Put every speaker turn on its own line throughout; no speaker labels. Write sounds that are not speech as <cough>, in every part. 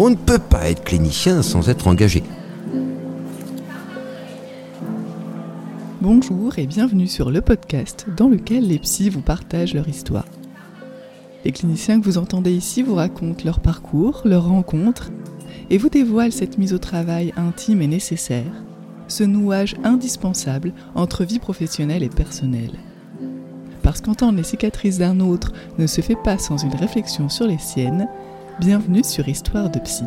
On ne peut pas être clinicien sans être engagé.
Bonjour et bienvenue sur le podcast dans lequel les psys vous partagent leur histoire. Les cliniciens que vous entendez ici vous racontent leur parcours, leurs rencontres et vous dévoilent cette mise au travail intime et nécessaire, ce nouage indispensable entre vie professionnelle et personnelle. Parce qu'entendre les cicatrices d'un autre ne se fait pas sans une réflexion sur les siennes, bienvenue sur Histoire de Psy.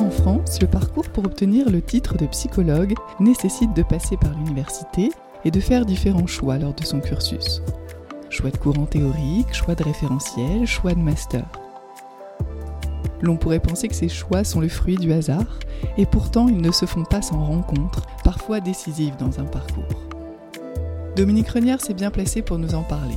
En France, le parcours pour obtenir le titre de psychologue nécessite de passer par l'université et de faire différents choix lors de son cursus. Choix de courant théorique, choix de référentiel, choix de master. L'on pourrait penser que ces choix sont le fruit du hasard, et pourtant ils ne se font pas sans rencontres, parfois décisives dans un parcours. Dominique Renière s'est bien placé pour nous en parler.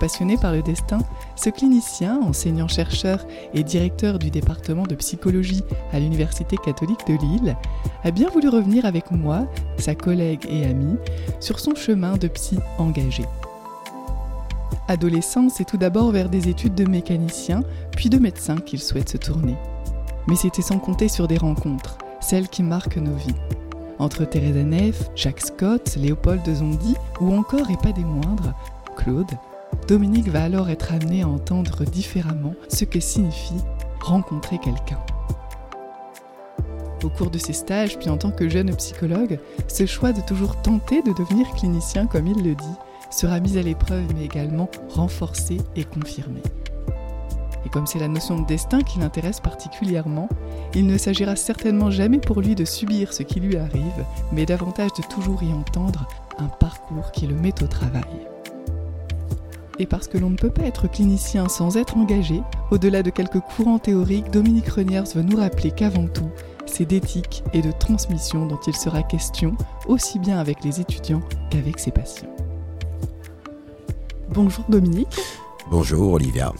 Passionné par le destin, ce clinicien, enseignant-chercheur et directeur du département de psychologie à l'Université catholique de Lille, a bien voulu revenir avec moi, sa collègue et amie, sur son chemin de psy engagé. Adolescent, c'est tout d'abord vers des études de mécanicien, puis de médecin qu'il souhaite se tourner. Mais c'était sans compter sur des rencontres, celles qui marquent nos vies. Entre Theresa Neff, Jacques Scott, Léopold de Zondy, ou encore, et pas des moindres, Claude, Dominique va alors être amené à entendre différemment ce que signifie rencontrer quelqu'un. Au cours de ses stages, puis en tant que jeune psychologue, ce choix de toujours tenter de devenir clinicien comme il le dit sera mis à l'épreuve mais également renforcé et confirmé. Et comme c'est la notion de destin qui l'intéresse particulièrement, il ne s'agira certainement jamais pour lui de subir ce qui lui arrive, mais davantage de toujours y entendre un parcours qui le met au travail. Et parce que l'on ne peut pas être clinicien sans être engagé, au-delà de quelques courants théoriques, Dominique Reniers veut nous rappeler qu'avant tout, c'est d'éthique et de transmission dont il sera question, aussi bien avec les étudiants qu'avec ses patients. Bonjour Dominique.
Bonjour Olivia.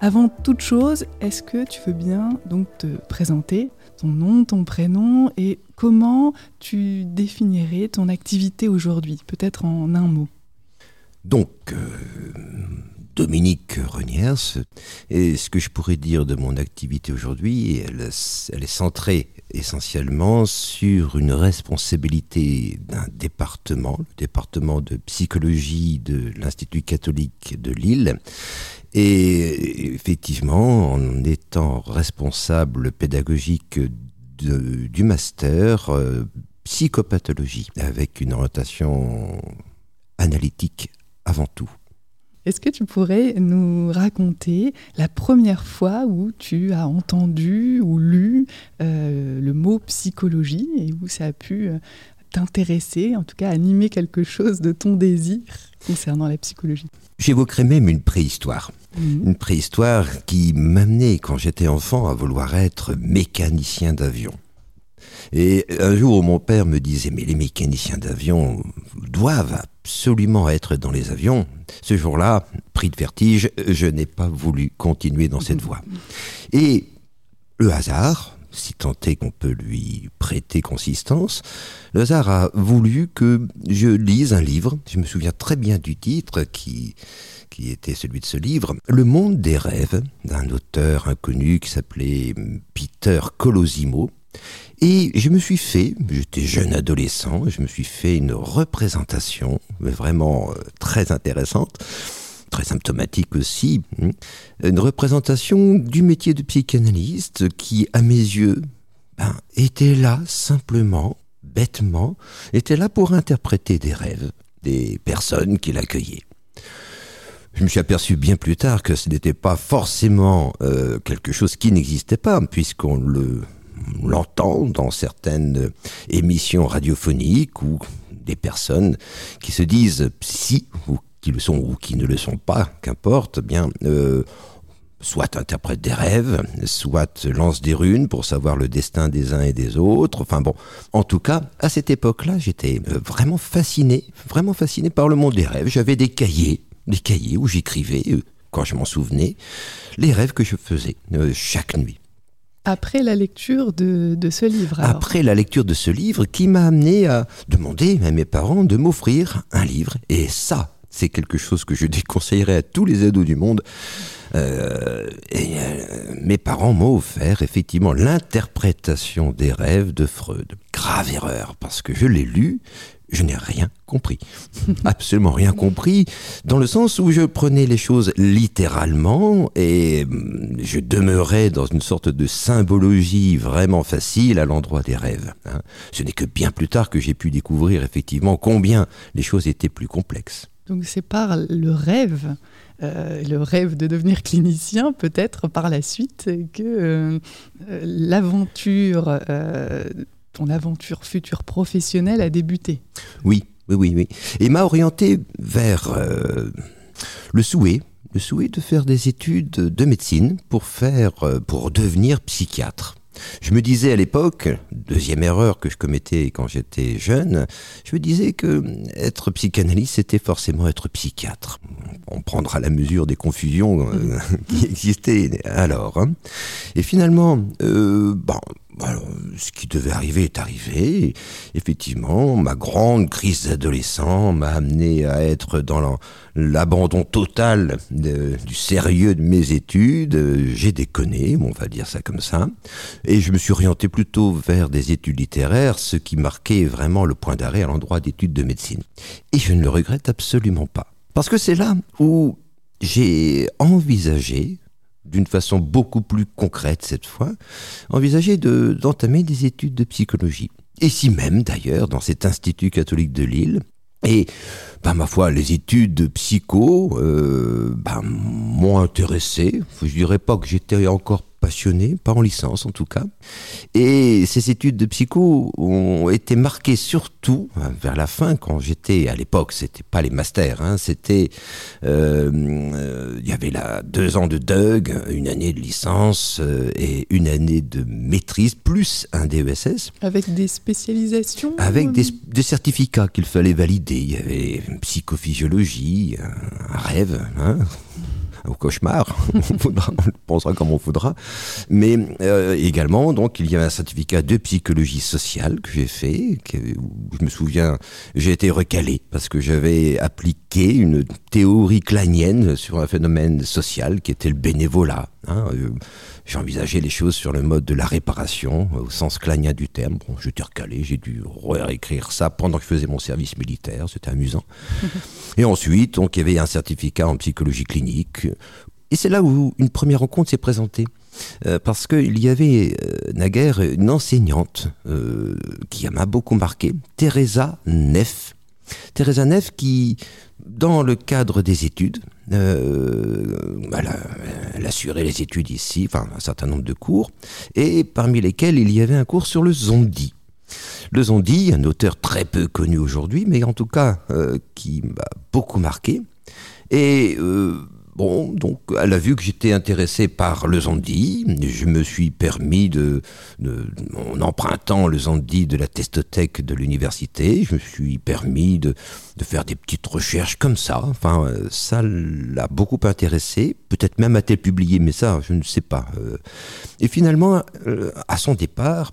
Avant toute chose, est-ce que tu veux bien donc te présenter ton nom, ton prénom et comment tu définirais ton activité aujourd'hui, peut-être en un mot
Donc, euh, Dominique Reniers, et ce que je pourrais dire de mon activité aujourd'hui, elle, est centrée essentiellement sur une responsabilité d'un département, le département de psychologie de l'Institut catholique de Lille. Et effectivement, en étant responsable pédagogique du master euh, psychopathologie, avec une orientation analytique avant tout.
Est-ce que tu pourrais nous raconter la première fois où tu as entendu ou lu euh, le mot psychologie et où ça a pu euh, t'intéresser, en tout cas animer quelque chose de ton désir concernant la psychologie?
J'évoquerai même une préhistoire. Mmh. Une préhistoire qui m'amenait, quand j'étais enfant, à vouloir être mécanicien d'avion. Et un jour, mon père me disait, mais les mécaniciens d'avion doivent absolument être dans les avions. Ce jour-là, pris de vertige, je n'ai pas voulu continuer dans cette voie. Et le hasard, si tant est qu'on peut lui prêter consistance, le hasard a voulu que je lise un livre, je me souviens très bien du titre qui, qui était celui de ce livre, Le monde des rêves, d'un auteur inconnu qui s'appelait Peter Colosimo, et je me suis fait, j'étais jeune adolescent, je me suis fait une représentation vraiment euh, très intéressante, très symptomatique aussi, hein, une représentation du métier de psychanalyste qui, à mes yeux, ben, était là simplement, bêtement, était là pour interpréter des rêves des personnes qui l'accueillaient. Je me suis aperçu bien plus tard que ce n'était pas forcément euh, quelque chose qui n'existait pas, puisqu'on le on l'entend dans certaines émissions radiophoniques ou des personnes qui se disent psy ou qui le sont ou qui ne le sont pas, qu'importe, bien euh, soit interprète des rêves, soit lance des runes pour savoir le destin des uns et des autres. En tout cas, à cette époque-là, j'étais euh, vraiment fasciné, vraiment fasciné par le monde des rêves. J'avais des cahiers, des cahiers où j'écrivais, euh, quand je m'en souvenais, les rêves que je faisais chaque nuit.
Après la lecture de, ce livre
Après la lecture de ce livre qui m'a amené à demander à mes parents de m'offrir un livre. Et ça, c'est quelque chose que je déconseillerais à tous les ados du monde. Euh, euh, mes parents m'ont offert effectivement l'interprétation des rêves de Freud. Grave erreur, parce que je l'ai lu, je n'ai rien compris. <laughs> Absolument rien compris, dans le sens où je prenais les choses littéralement et hum, je demeurais dans une sorte de symbologie vraiment facile à l'endroit des rêves. Hein. Ce n'est que bien plus tard que j'ai pu découvrir effectivement combien les choses étaient plus complexes.
Donc c'est par le rêve euh, le rêve de devenir clinicien, peut-être par la suite, que euh, l'aventure, euh, ton aventure future professionnelle a débuté.
Oui, oui, oui, oui. Et m'a orienté vers le souhait, le souhait de faire des études de médecine pour faire, pour devenir psychiatre. Je me disais à l'époque, deuxième erreur que je commettais quand j'étais jeune, je me disais que être psychanalyste, c'était forcément être psychiatre. On prendra la mesure des confusions euh, <laughs> qui existaient alors. Hein. Et finalement, euh, bon, ce qui devait arriver est arrivé. Effectivement, ma grande crise d'adolescent m'a amené à être dans l'abandon total du sérieux de mes études. J'ai déconné, on va dire ça comme ça. Et je me suis orienté plutôt vers des études littéraires, ce qui marquait vraiment le point d'arrêt à l'endroit d'études de médecine. Et je ne le regrette absolument pas. Parce que c'est là où j'ai envisagé d'une façon beaucoup plus concrète cette fois, envisager d'entamer des études de psychologie. Ici même d'ailleurs, dans cet Institut catholique de Lille. Et, bah, ma foi, les études de psycho euh, bah, m'ont intéressé. Je dirais pas que j'étais encore passionné, pas en licence en tout cas. Et ces études de psycho ont été marquées surtout hein, vers la fin, quand j'étais à l'époque, c'était pas les masters, hein, c'était euh, euh, il y avait là deux ans de DUG, une année de licence euh, et une année de maîtrise plus un DESS.
Avec des spécialisations.
Avec des, des certificats qu'il fallait valider. Il y avait psychophysiologie, un rêve. Hein au cauchemar, <laughs> on, pensera comme on voudra. Mais euh, également, donc, il y avait un certificat de psychologie sociale que j'ai fait, que, je me souviens, j'ai été recalé parce que j'avais appliqué une théorie clanienne sur un phénomène social qui était le bénévolat. Hein, euh, j'ai envisagé les choses sur le mode de la réparation, au sens clanien du terme. Bon, j'étais recalé, j'ai dû réécrire ça pendant que je faisais mon service militaire, c'était amusant. <laughs> et ensuite, donc, il y avait un certificat en psychologie clinique. Et c'est là où une première rencontre s'est présentée. Euh, parce qu'il y avait euh, naguère une enseignante euh, qui m'a beaucoup marqué, Teresa Neff. Teresa Neff qui, dans le cadre des études, euh, elle, assurait les études ici, enfin un certain nombre de cours, et parmi lesquels il y avait un cours sur le zombie. Le zombie, un auteur très peu connu aujourd'hui, mais en tout cas euh, qui m'a beaucoup marqué. Et euh, Bon, donc elle a vu que j'étais intéressé par le Zandi. Je me suis permis de, en empruntant le Zandi de la testothèque de l'université, je me suis permis de, faire des petites recherches comme ça. Enfin, ça l'a beaucoup intéressé. Peut-être même a-t-elle publié, mais ça, je ne sais pas. Euh, et finalement, euh, à son départ,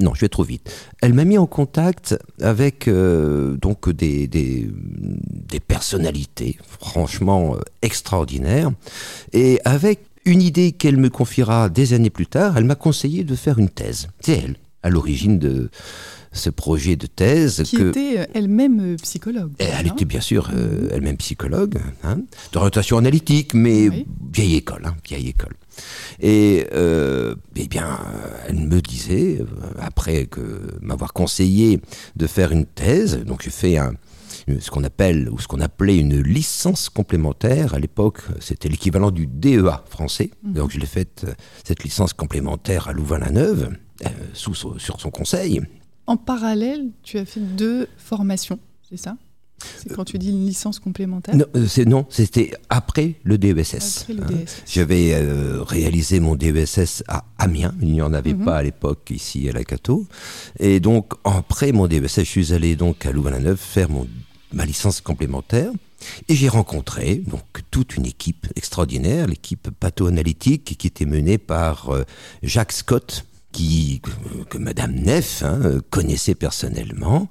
non, je vais trop vite. Elle m'a mis en contact avec euh, donc des, des, personnalités franchement euh, extraordinaires et avec une idée qu'elle me confiera des années plus tard, elle m'a conseillé de faire une thèse. C'est elle, à l'origine de ce projet de thèse.
Qui était euh, elle-même psychologue.
elle était bien sûr elle-même psychologue, hein, d'orientation analytique, mais vieille école, hein, vieille école. Et euh, eh bien, elle me disait, euh, après que m'avoir conseillé de faire une thèse, donc j'ai fait un, ce qu'on appelle ou ce qu'on appelait une licence complémentaire. À l'époque, c'était l'équivalent du DEA français. Mhm. Donc je l'ai faite cette licence complémentaire à Louvain-la-Neuve, euh, sous sur son conseil.
En parallèle, tu as fait deux formations, c'est ça? C'est quand tu dis une licence complémentaire?
Non, euh, non c'était après le DESS. Hein. J'avais euh, réalisé mon DESS à Amiens, il n'y en avait mhm. pas à l'époque ici à la Cato. Et donc, après mon DESS, je suis allé donc à Louvain-la-Neuve faire mon, ma licence complémentaire. Et j'ai rencontré donc toute une équipe extraordinaire, l'équipe patho-analytique qui était menée par euh, Jacques Scott, qui que Madame Neff hein, connaissait personnellement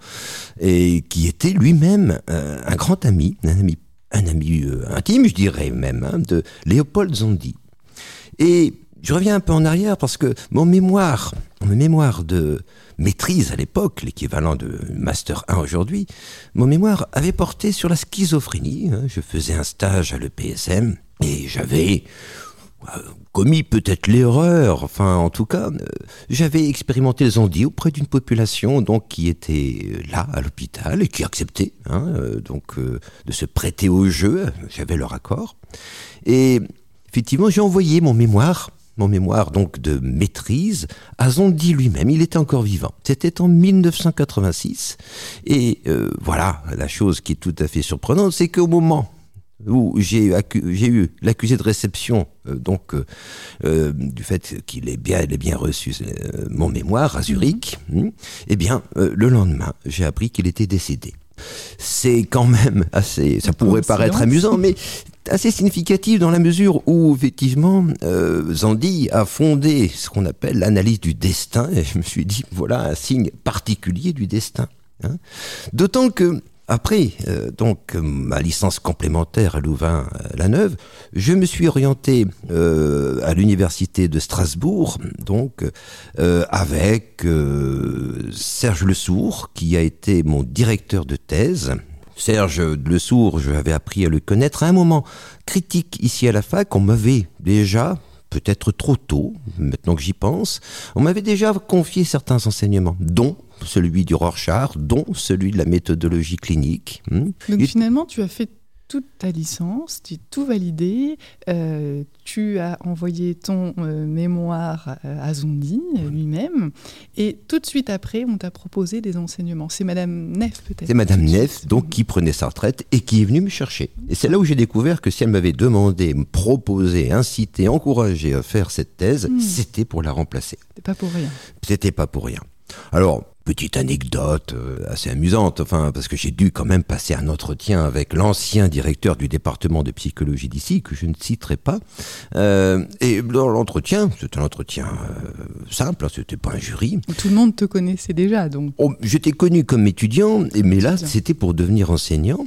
et qui était lui-même euh, un grand ami, un ami, un ami euh, intime, je dirais même, hein, de Léopold Zondi. Et je reviens un peu en arrière parce que mon mémoire, mon mémoire de maîtrise à l'époque, l'équivalent de Master 1 aujourd'hui, mon mémoire avait porté sur la schizophrénie. Hein. Je faisais un stage à l'EPSM et j'avais commis peut-être l'erreur, enfin en tout cas, euh, j'avais expérimenté le zombie auprès d'une population donc qui était là à l'hôpital et qui acceptait hein, euh, donc de se prêter au jeu, j'avais leur accord. Et effectivement, j'ai envoyé mon mémoire mon mémoire donc de maîtrise, à Zondi lui-même. Il était encore vivant. C'était en 1986. Et euh, voilà, la chose qui est tout à fait surprenante, c'est qu'au moment où j'ai eu l'accusé de réception, euh, donc euh, du fait qu'il ait bien, bien reçu mon mémoire à Zurich, mhm. hmm, eh bien, le lendemain, j'ai appris qu'il était décédé. C'est quand même assez, ça pourrait paraître amusant, mais assez significatif dans la mesure où, effectivement, euh, Zandi a fondé ce qu'on appelle l'analyse du destin, et je me suis dit, voilà un signe particulier du destin. Hein. D'autant que, après euh, donc ma licence complémentaire à Louvain-la-Neuve, je me suis orienté euh, à l'université de Strasbourg, donc euh, avec Serge Lesourd, qui a été mon directeur de thèse Serge Le Sourd, j'avais appris à le connaître à un moment critique ici à la fac. On m'avait déjà, peut-être trop tôt, maintenant que j'y pense, on m'avait déjà confié certains enseignements, dont celui du Rorschach, dont celui de la méthodologie clinique.
Hmm. Donc finalement, tu as fait toute ta licence, tu as tout validé, euh, tu as envoyé ton euh, mémoire euh, à Zondi lui-même, et tout de suite après, on t'a proposé des enseignements. C'est Madame Neff peut-être
C'est Madame Neff, donc qui prenait sa retraite et qui est venue me chercher. Et c'est là où j'ai découvert que si elle m'avait demandé, me proposer, inciter, encourager à faire cette thèse, hmm. c'était pour la remplacer.
C'était pas pour rien.
C'était pas pour rien. Alors, petite anecdote euh, assez amusante, enfin, parce que j'ai dû quand même passer un entretien avec l'ancien directeur du département de psychologie d'ici, que je ne citerai pas. Euh, et dans l'entretien, c'était un entretien euh, simple, hein, c'était pas un jury.
Tout le monde te connaissait déjà, donc.
Oh, j'étais connu comme étudiant, mais là, c'était pour devenir enseignant.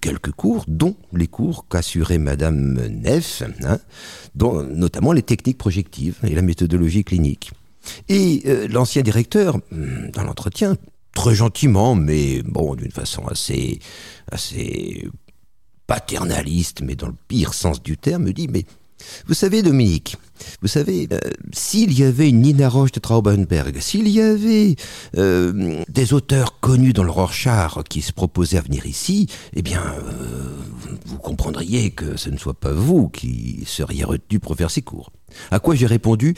quelques cours, dont les cours qu'assurait Madame Neff, hein, dont, notamment les techniques projectives et la méthodologie clinique. Et euh, l'ancien directeur, hmm, dans l'entretien, très gentiment, mais bon, d'une façon assez, assez paternaliste, mais dans le pire sens du terme, me dit, mais vous savez, Dominique, vous savez, euh, s'il y avait une Nina Roche de Traubenberg, s'il y avait euh, des auteurs connus dans le Rorschach qui se proposaient à venir ici, eh bien, vous comprendriez que ce ne soit pas vous qui seriez retenu pour faire ces cours. À quoi j'ai répondu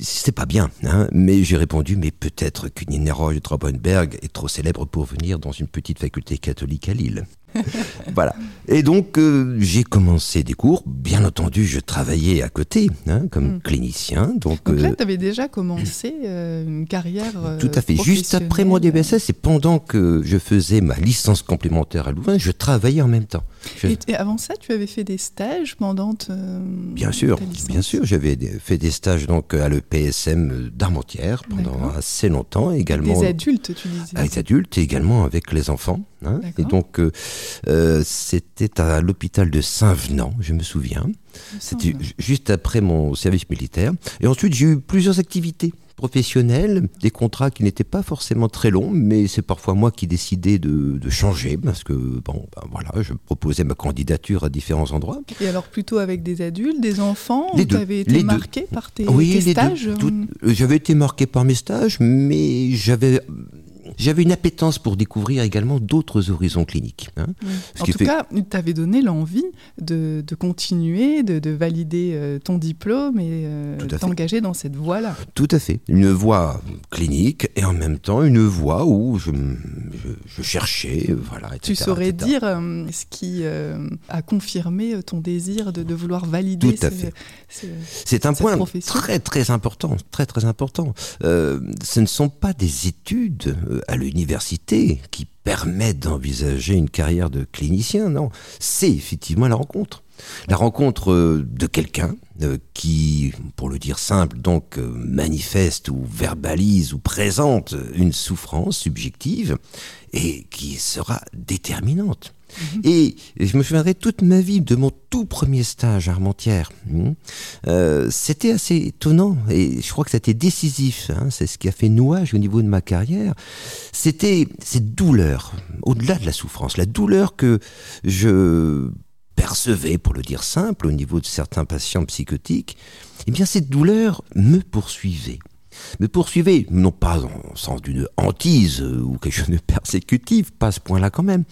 c'est pas bien, hein, mais j'ai répondu, mais peut-être qu'une Roche de Traubenberg est trop célèbre pour venir dans une petite faculté catholique à Lille. <laughs> voilà. Et donc, euh, j'ai commencé des cours. Bien entendu, je travaillais à côté, hein, comme hmm. clinicien. Donc,
donc là, euh, tu avais déjà commencé euh, une carrière.
tout à fait. Juste après mon DBSS, et pendant que je faisais ma licence complémentaire à Louvain, je travaillais en même temps.
Et, avant ça, tu avais fait des stages pendant
Bien sûr, bien sûr. J'avais fait des stages donc à l'EPSM d'Armentières pendant assez longtemps. également.
Avec des adultes, tu disais.
Avec des adultes et également avec les enfants. Hein. et donc, euh, euh, c'était à l'hôpital de Saint-Venant, je me souviens. C'était juste après mon service militaire. Et ensuite, j'ai eu plusieurs activités professionnelles, des contrats qui n'étaient pas forcément très longs, mais c'est parfois moi qui décidais de, changer parce que bon, ben voilà, je proposais ma candidature à différents endroits.
Et alors plutôt avec des adultes, des enfants, tu avais été marqué par tes, oui, stages
euh J'avais été marqué par mes stages, mais j'avais j'avais une appétence pour découvrir également d'autres horizons cliniques.
Hein. En tout cas, tu avais donné l'envie de, continuer, de, valider euh, ton diplôme et euh, t'engager dans cette voie-là.
Tout à fait. Une voie clinique et en même temps une voie où je, je, cherchais, voilà,
etc. Tu saurais dire euh, ce qui a confirmé ton désir de, vouloir valider
Tout à fait. C'est un point très très important, très très important. ce ne sont pas des études à l'université qui permettent d'envisager une carrière de clinicien, non. C'est effectivement la rencontre. La rencontre euh, de quelqu'un euh, qui, pour le dire simple, donc euh, manifeste ou verbalise ou présente une souffrance subjective et qui sera déterminante. Et je me souviendrai toute ma vie de mon tout premier stage à Armentières. Hmm. C'était assez étonnant et je crois que c'était décisif. Hein. C'est ce qui a fait nouage au niveau de ma carrière. C'était cette douleur, au-delà de la souffrance, la douleur que je percevais, pour le dire simple, au niveau de certains patients psychotiques, eh bien cette douleur me poursuivait. Me poursuivait, non pas en sens d'une hantise ou quelque chose de persécutif, pas à ce point-là quand même,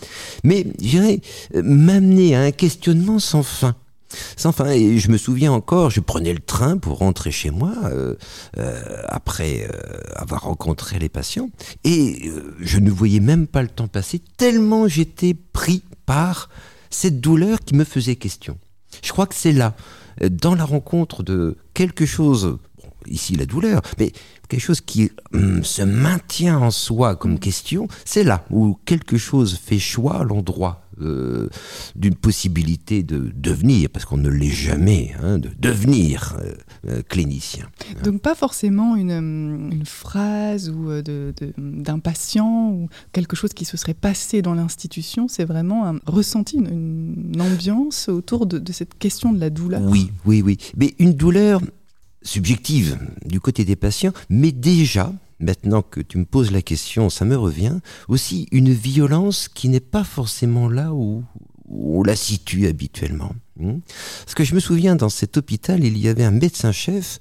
mais j'irais m'amener à un questionnement sans fin. Sans fin, et je me souviens encore, je prenais le train pour rentrer chez moi euh, euh, après euh, avoir rencontré les patients, et je ne voyais même pas le temps passer tellement j'étais pris par cette douleur qui me faisait question. Je crois que c'est là, dans la rencontre de quelque chose, ici la douleur, mais quelque chose qui hum, se maintient en soi comme question, c'est là où quelque chose fait choix à l'endroit euh, d'une possibilité de devenir, parce qu'on ne l'est jamais, hein, de devenir euh, euh, clinicien.
Donc pas forcément une, hum, phrase ou d'un patient ou quelque chose qui se serait passé dans l'institution, c'est vraiment un ressenti, une, ambiance autour de, de cette question de la douleur.
Oui, oui, oui. Mais une douleur subjective du côté des patients, mais déjà, maintenant que tu me poses la question, ça me revient, aussi une violence qui n'est pas forcément là où, on la situe habituellement. Hmm. Parce que je me souviens, dans cet hôpital, il y avait un médecin-chef,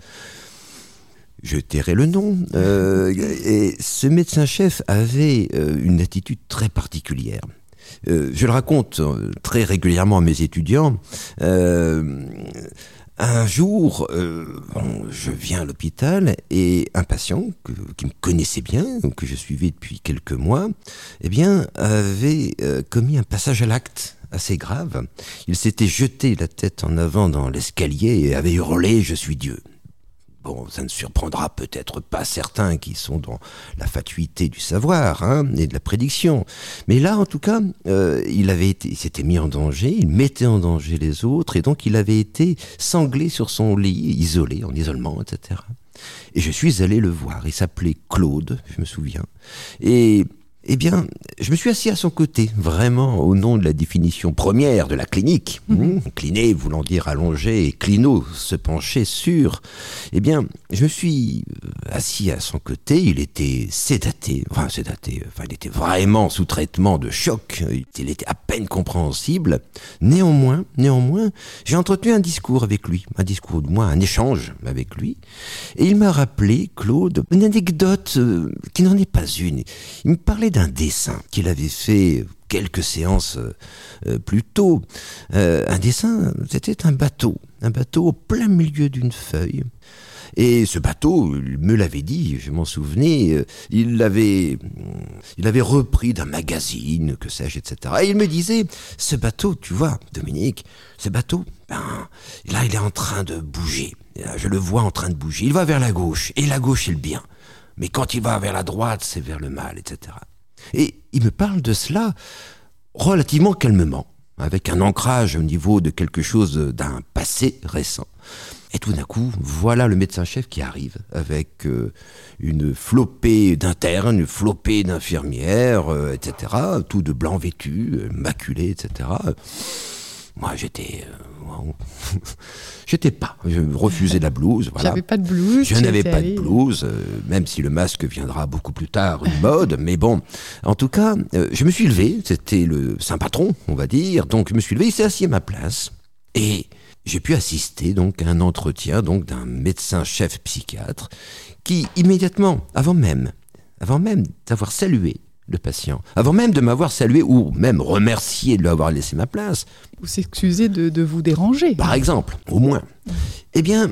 je tairai le nom, euh, et ce médecin-chef avait euh, une attitude très particulière. Euh, je le raconte très régulièrement à mes étudiants. Un jour, euh, je viens à l'hôpital et un patient qui me connaissait bien, que je suivais depuis quelques mois, eh bien, avait euh, commis un passage à l'acte assez grave. Il s'était jeté la tête en avant dans l'escalier et avait hurlé ⁇ Je suis Dieu ⁇ Bon, ça ne surprendra peut-être pas certains qui sont dans la fatuité du savoir hein, et de la prédiction. Mais là, en tout cas, euh, il avait été, il s'était mis en danger, il mettait en danger les autres, et donc il avait été sanglé sur son lit, isolé, en isolement, etc. Et je suis allé le voir. Il s'appelait Claude, je me souviens. Et eh bien, je me suis assis à son côté, vraiment au nom de la définition première de la clinique. Mhm. Cliner voulant dire allonger et clino se pencher sur. Eh bien, je me suis euh, assis à son côté, il était sédaté, enfin sédaté, enfin il était vraiment sous traitement de choc, il était à peine compréhensible. Néanmoins, néanmoins, j'ai entretenu un discours avec lui, un discours de moi, un échange avec lui, et il m'a rappelé, Claude, une anecdote euh, qui n'en est pas une. Il me parlait d'un dessin qu'il avait fait quelques séances euh, plus tôt. Euh, un dessin, c'était un bateau, un bateau au plein milieu d'une feuille. Et ce bateau, il me l'avait dit, je m'en souvenais, euh, il l'avait, il repris d'un magazine, que sais-je, etc. Et il me disait, ce bateau, tu vois, Dominique, ce bateau, ben, là, il est en train de bouger. je le vois en train de bouger. Il va vers la gauche, et la gauche, est le bien. Mais quand il va vers la droite, c'est vers le mal, etc. Et il me parle de cela relativement calmement, avec un ancrage au niveau de quelque chose d'un passé récent. Et tout d'un coup, voilà le médecin-chef qui arrive avec euh, une flopée d'internes, une flopée d'infirmières, euh, etc., tout de blanc vêtu, euh, maculé, etc. Moi, j'étais <laughs> J'étais pas. Je refusais la blouse.
Voilà. J'avais pas de blouse.
Je n'avais pas de blouse, euh, même si le masque viendra beaucoup plus tard, une mode. mais bon, en tout cas, euh, je me suis levé. C'était le saint patron, on va dire. Donc, je me suis levé. Il s'est assis à ma place et j'ai pu assister donc à un entretien donc d'un médecin-chef psychiatre qui immédiatement, avant même, avant même d'avoir salué le patient, avant même de m'avoir salué ou même remercié de lui avoir laissé ma place.
Ou s'excuser de, vous déranger.
Par exemple, au moins. Eh bien,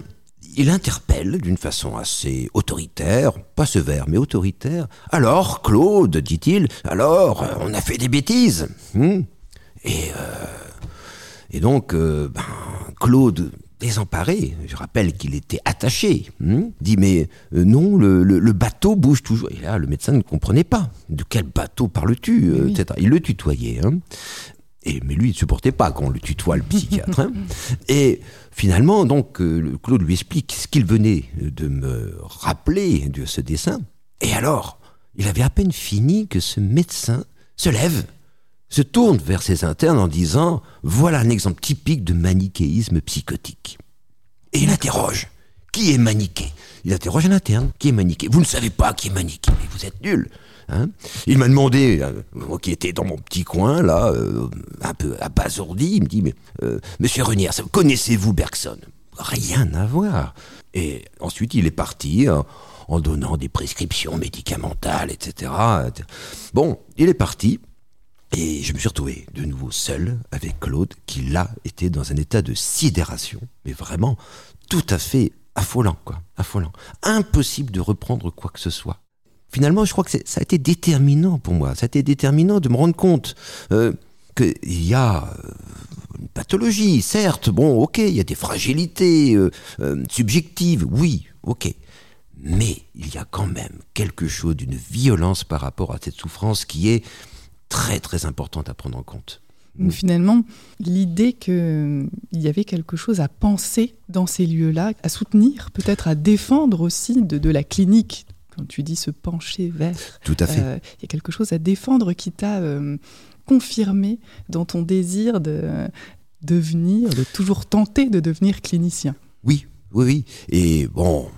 il interpelle d'une façon assez autoritaire, pas sévère, mais autoritaire. Alors, Claude, dit-il, alors, on a fait des bêtises. Hmm? Et, euh, et donc, euh, ben, Claude désemparé, je rappelle qu'il était attaché, hmm, dit mais euh, non, le, bateau bouge toujours. Et là, le médecin ne comprenait pas. De quel bateau parles-tu euh, Il le tutoyait. Hein. Et, mais lui, il ne supportait pas qu'on le tutoie, le psychiatre. Hein. <laughs> Et finalement, donc, euh, Claude lui explique ce qu'il venait de me rappeler de ce dessin. Et alors, il avait à peine fini que ce médecin se lève, se tourne vers ses internes en disant Voilà un exemple typique de manichéisme psychotique. Et il interroge Qui est maniché Il interroge un interne Qui est maniché Vous ne savez pas qui est maniché, mais vous êtes nul. Hein? Il m'a demandé, euh, moi qui était dans mon petit coin, là, euh, un peu abasourdi, il me dit, mais euh, monsieur Renière, connaissez-vous Bergson? Rien à voir. Et ensuite, il est parti en donnant des prescriptions médicamentales, etc. Bon, il est parti. Et je me suis retrouvé de nouveau seul avec Claude, qui là était dans un état de sidération, mais vraiment tout à fait affolant, quoi, affolant. Impossible de reprendre quoi que ce soit finalement, je crois que ça a été déterminant pour moi. Ça a été déterminant de me rendre compte euh, qu'il y a euh, une pathologie, certes, bon, ok, il y a des fragilités euh, subjectives, oui, ok. Mais il y a quand même quelque chose d'une violence par rapport à cette souffrance qui est très très importante à prendre en compte.
Donc finalement, l'idée qu'il y avait quelque chose à penser dans ces lieux-là, à soutenir, peut-être à défendre aussi de, de la clinique quand tu dis se pencher vers.
Tout à fait.
Euh, il y a quelque chose à défendre qui t'a euh, confirmé dans ton désir de devenir, de toujours tenter de devenir clinicien.
Oui, oui, oui. Et bon,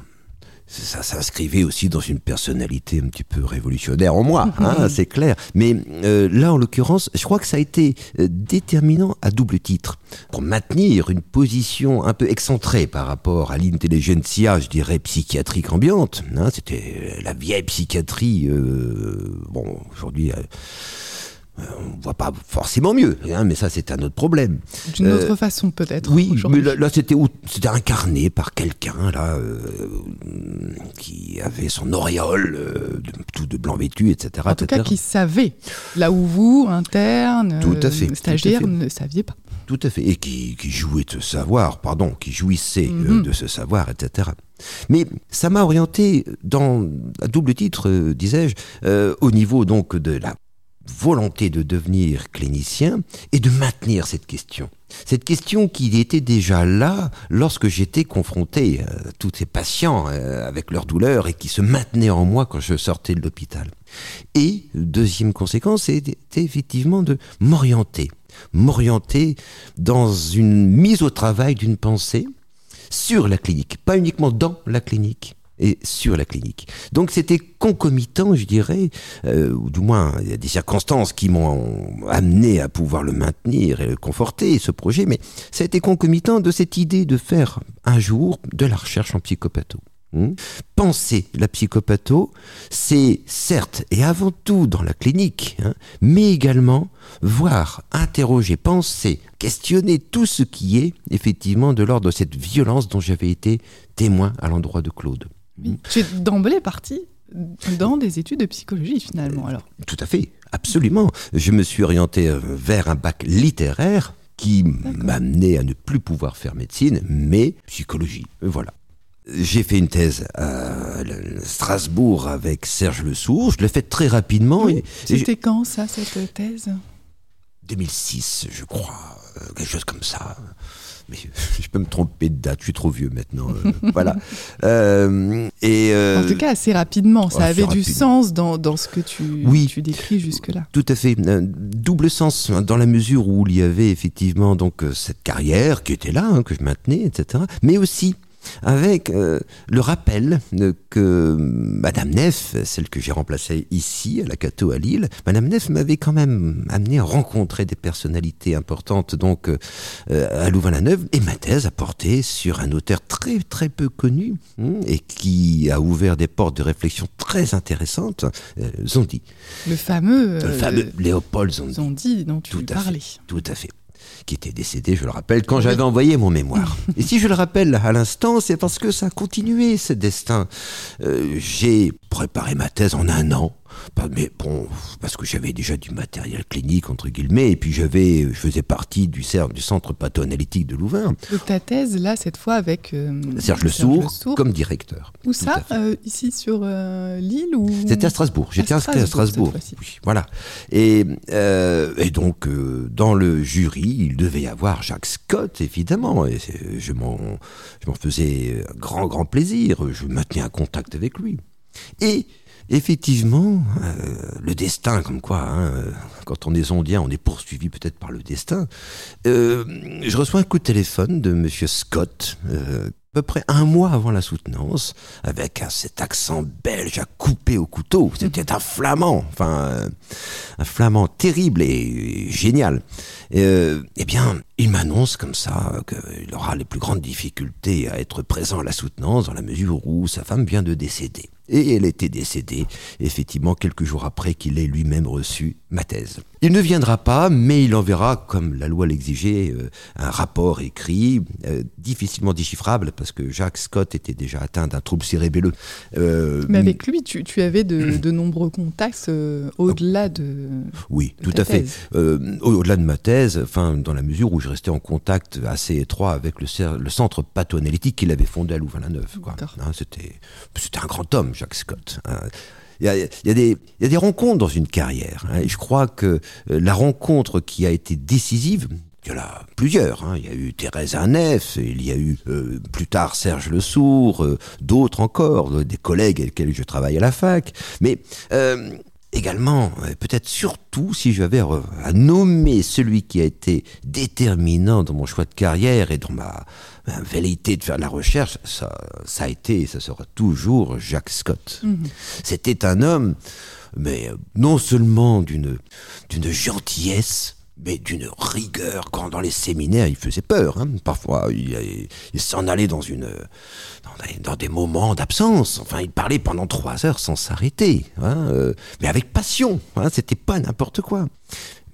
ça s'inscrivait aussi dans une personnalité un petit peu révolutionnaire en moi, hein, c'est clair. Mais euh, là, en l'occurrence, je crois que ça a été euh, déterminant à double titre. Pour maintenir une position un peu excentrée par rapport à l'intelligentsia, je dirais, psychiatrique ambiante. Hein, C'était la vieille psychiatrie, euh, bon, aujourd'hui euh, on voit pas forcément mieux, hein, mais ça c'est un autre problème.
D'une autre euh, façon peut-être.
Oui, mais là, c'était c'était incarné par quelqu'un là euh, qui avait son auréole tout de blanc vêtu, etc.
En tout cas, qui savait là où vous, interne,
tout à fait,
stagiaire, ne saviez pas.
Tout à fait, et qui, jouait de ce savoir, pardon, qui jouissait mhm. de ce savoir, etc. Mais ça m'a orienté dans à double titre, disais-je, au niveau donc de la volonté de devenir clinicien et de maintenir cette question. Cette question qui était déjà là lorsque j'étais confronté à tous ces patients euh, avec leurs douleurs et qui se maintenaient en moi quand je sortais de l'hôpital. Et deuxième conséquence, c'était effectivement de m'orienter, m'orienter dans une mise au travail d'une pensée sur la clinique, pas uniquement dans la clinique, et sur la clinique. Donc c'était concomitant, je dirais, euh, ou du moins il y a des circonstances qui m'ont amené à pouvoir le maintenir et le conforter, ce projet, mais ça a concomitant de cette idée de faire un jour de la recherche en psychopatho. Hmm? Penser la psychopatho, c'est certes et avant tout dans la clinique, hein, mais également voir, interroger, penser, questionner tout ce qui est effectivement de l'ordre de cette violence dont j'avais été témoin à l'endroit de Claude.
Tu es d'emblée parti dans des études de psychologie finalement alors.
Tout à fait, absolument. Je me suis orienté euh, vers un bac littéraire qui m'a amené à ne plus pouvoir faire médecine, mais psychologie. Voilà. J'ai fait une thèse à Strasbourg avec Serge Lesourd. Je l'ai faite très rapidement.
C'était quand ça, cette thèse?
2006, je crois. Euh, quelque chose comme ça mais <laughs> je peux me tromper de date, je suis trop vieux maintenant. Euh, <laughs> voilà.
Euh, et euh, en tout cas, assez rapidement, ça avait du sens dans, dans, ce que tu, oui, tu décris jusque-là.
Tout à fait. double sens, dans la mesure où il y avait effectivement donc cette carrière qui était là, hein, que je maintenais, etc. Mais aussi avec euh, le rappel que Madame Neff, celle que j'ai remplacée ici, à la Cato à Lille, Madame Neff m'avait quand même amené à rencontrer des personnalités importantes donc euh, à Louvain-la-Neuve, et ma thèse a porté sur un auteur très très peu connu hein, et qui a ouvert des portes de réflexion très intéressantes, euh, Zondi.
Le fameux,
le fameux Léopold
Zondi. Zondi dont tu
tout
parlais.
tout à fait. Qui était décédé, je le rappelle, quand j'avais envoyé mon mémoire. <laughs> Et si je le rappelle à l'instant, c'est parce que ça a continué, ce destin. Euh, j'ai préparé ma thèse en un an mais bon, parce que j'avais déjà du matériel clinique, entre guillemets, et puis j'avais, je faisais partie du, du centre pathoanalytique de Louvain.
Donc ta thèse, là, cette fois, avec
euh, Serge, Le Sourd, comme directeur.
Où ça euh, Ici sur euh, l'île ou...
C'était à Strasbourg. J'étais inscrit à Strasbourg. voilà. Et, et donc, dans le jury, il devait y avoir Jacques Scott, évidemment. Et je m'en faisais grand, grand plaisir. Je maintenais un contact avec lui. Et Effectivement, euh, le destin, comme quoi, hein, euh, quand on est zondien, on est poursuivi peut-être par le destin. Euh, je reçois un coup de téléphone de Monsieur Scott, à peu près un mois avant la soutenance, avec cet accent belge à couper au couteau. C'était un flamand, enfin, un flamand terrible et, génial. eh bien, il m'annonce comme ça qu'il aura les plus grandes difficultés à être présent à la soutenance dans la mesure où sa femme vient de décéder. Et elle était décédée, effectivement, quelques jours après qu'il ait lui-même reçu ma thèse. Il ne viendra pas, mais il enverra, comme la loi l'exigeait, euh, un rapport écrit, euh, difficilement déchiffrable, parce que Jacques Scott était déjà atteint d'un trouble cérébelleux.
Euh, mais avec lui, tu, avais de, nombreux contacts au-delà de.
Oui, tout à fait. au-delà de ma thèse, enfin, dans la mesure où je restais en contact assez étroit avec le, le centre pathoanalytique qu'il avait fondé à Louvain-la-Neuve. Hein, c'était un grand homme, Jacques Scott. Hein. Il y, a, des, rencontres dans une carrière. Hein, je crois que euh, la rencontre qui a été décisive, il y en a plusieurs. Hein. Il y a eu Thérèse Arnef, il y a eu euh, plus tard Serge Le Sourd, euh, d'autres encore, des collègues avec lesquels je travaille à la fac. Mais également, peut-être surtout, si j'avais à nommer celui qui a été déterminant dans mon choix de carrière et dans ma velléité de faire de la recherche, ça, ça a été et ça sera toujours Jacques Scott. Mhm. C'était un homme, mais non seulement d'une gentillesse, mais d'une rigueur. Quand dans les séminaires, il faisait peur. Hein. Parfois, il, il s'en allait dans une dans des, moments d'absence. Enfin, il parlait pendant trois heures sans s'arrêter, hein, euh, mais avec passion. Hein, C'était pas n'importe quoi.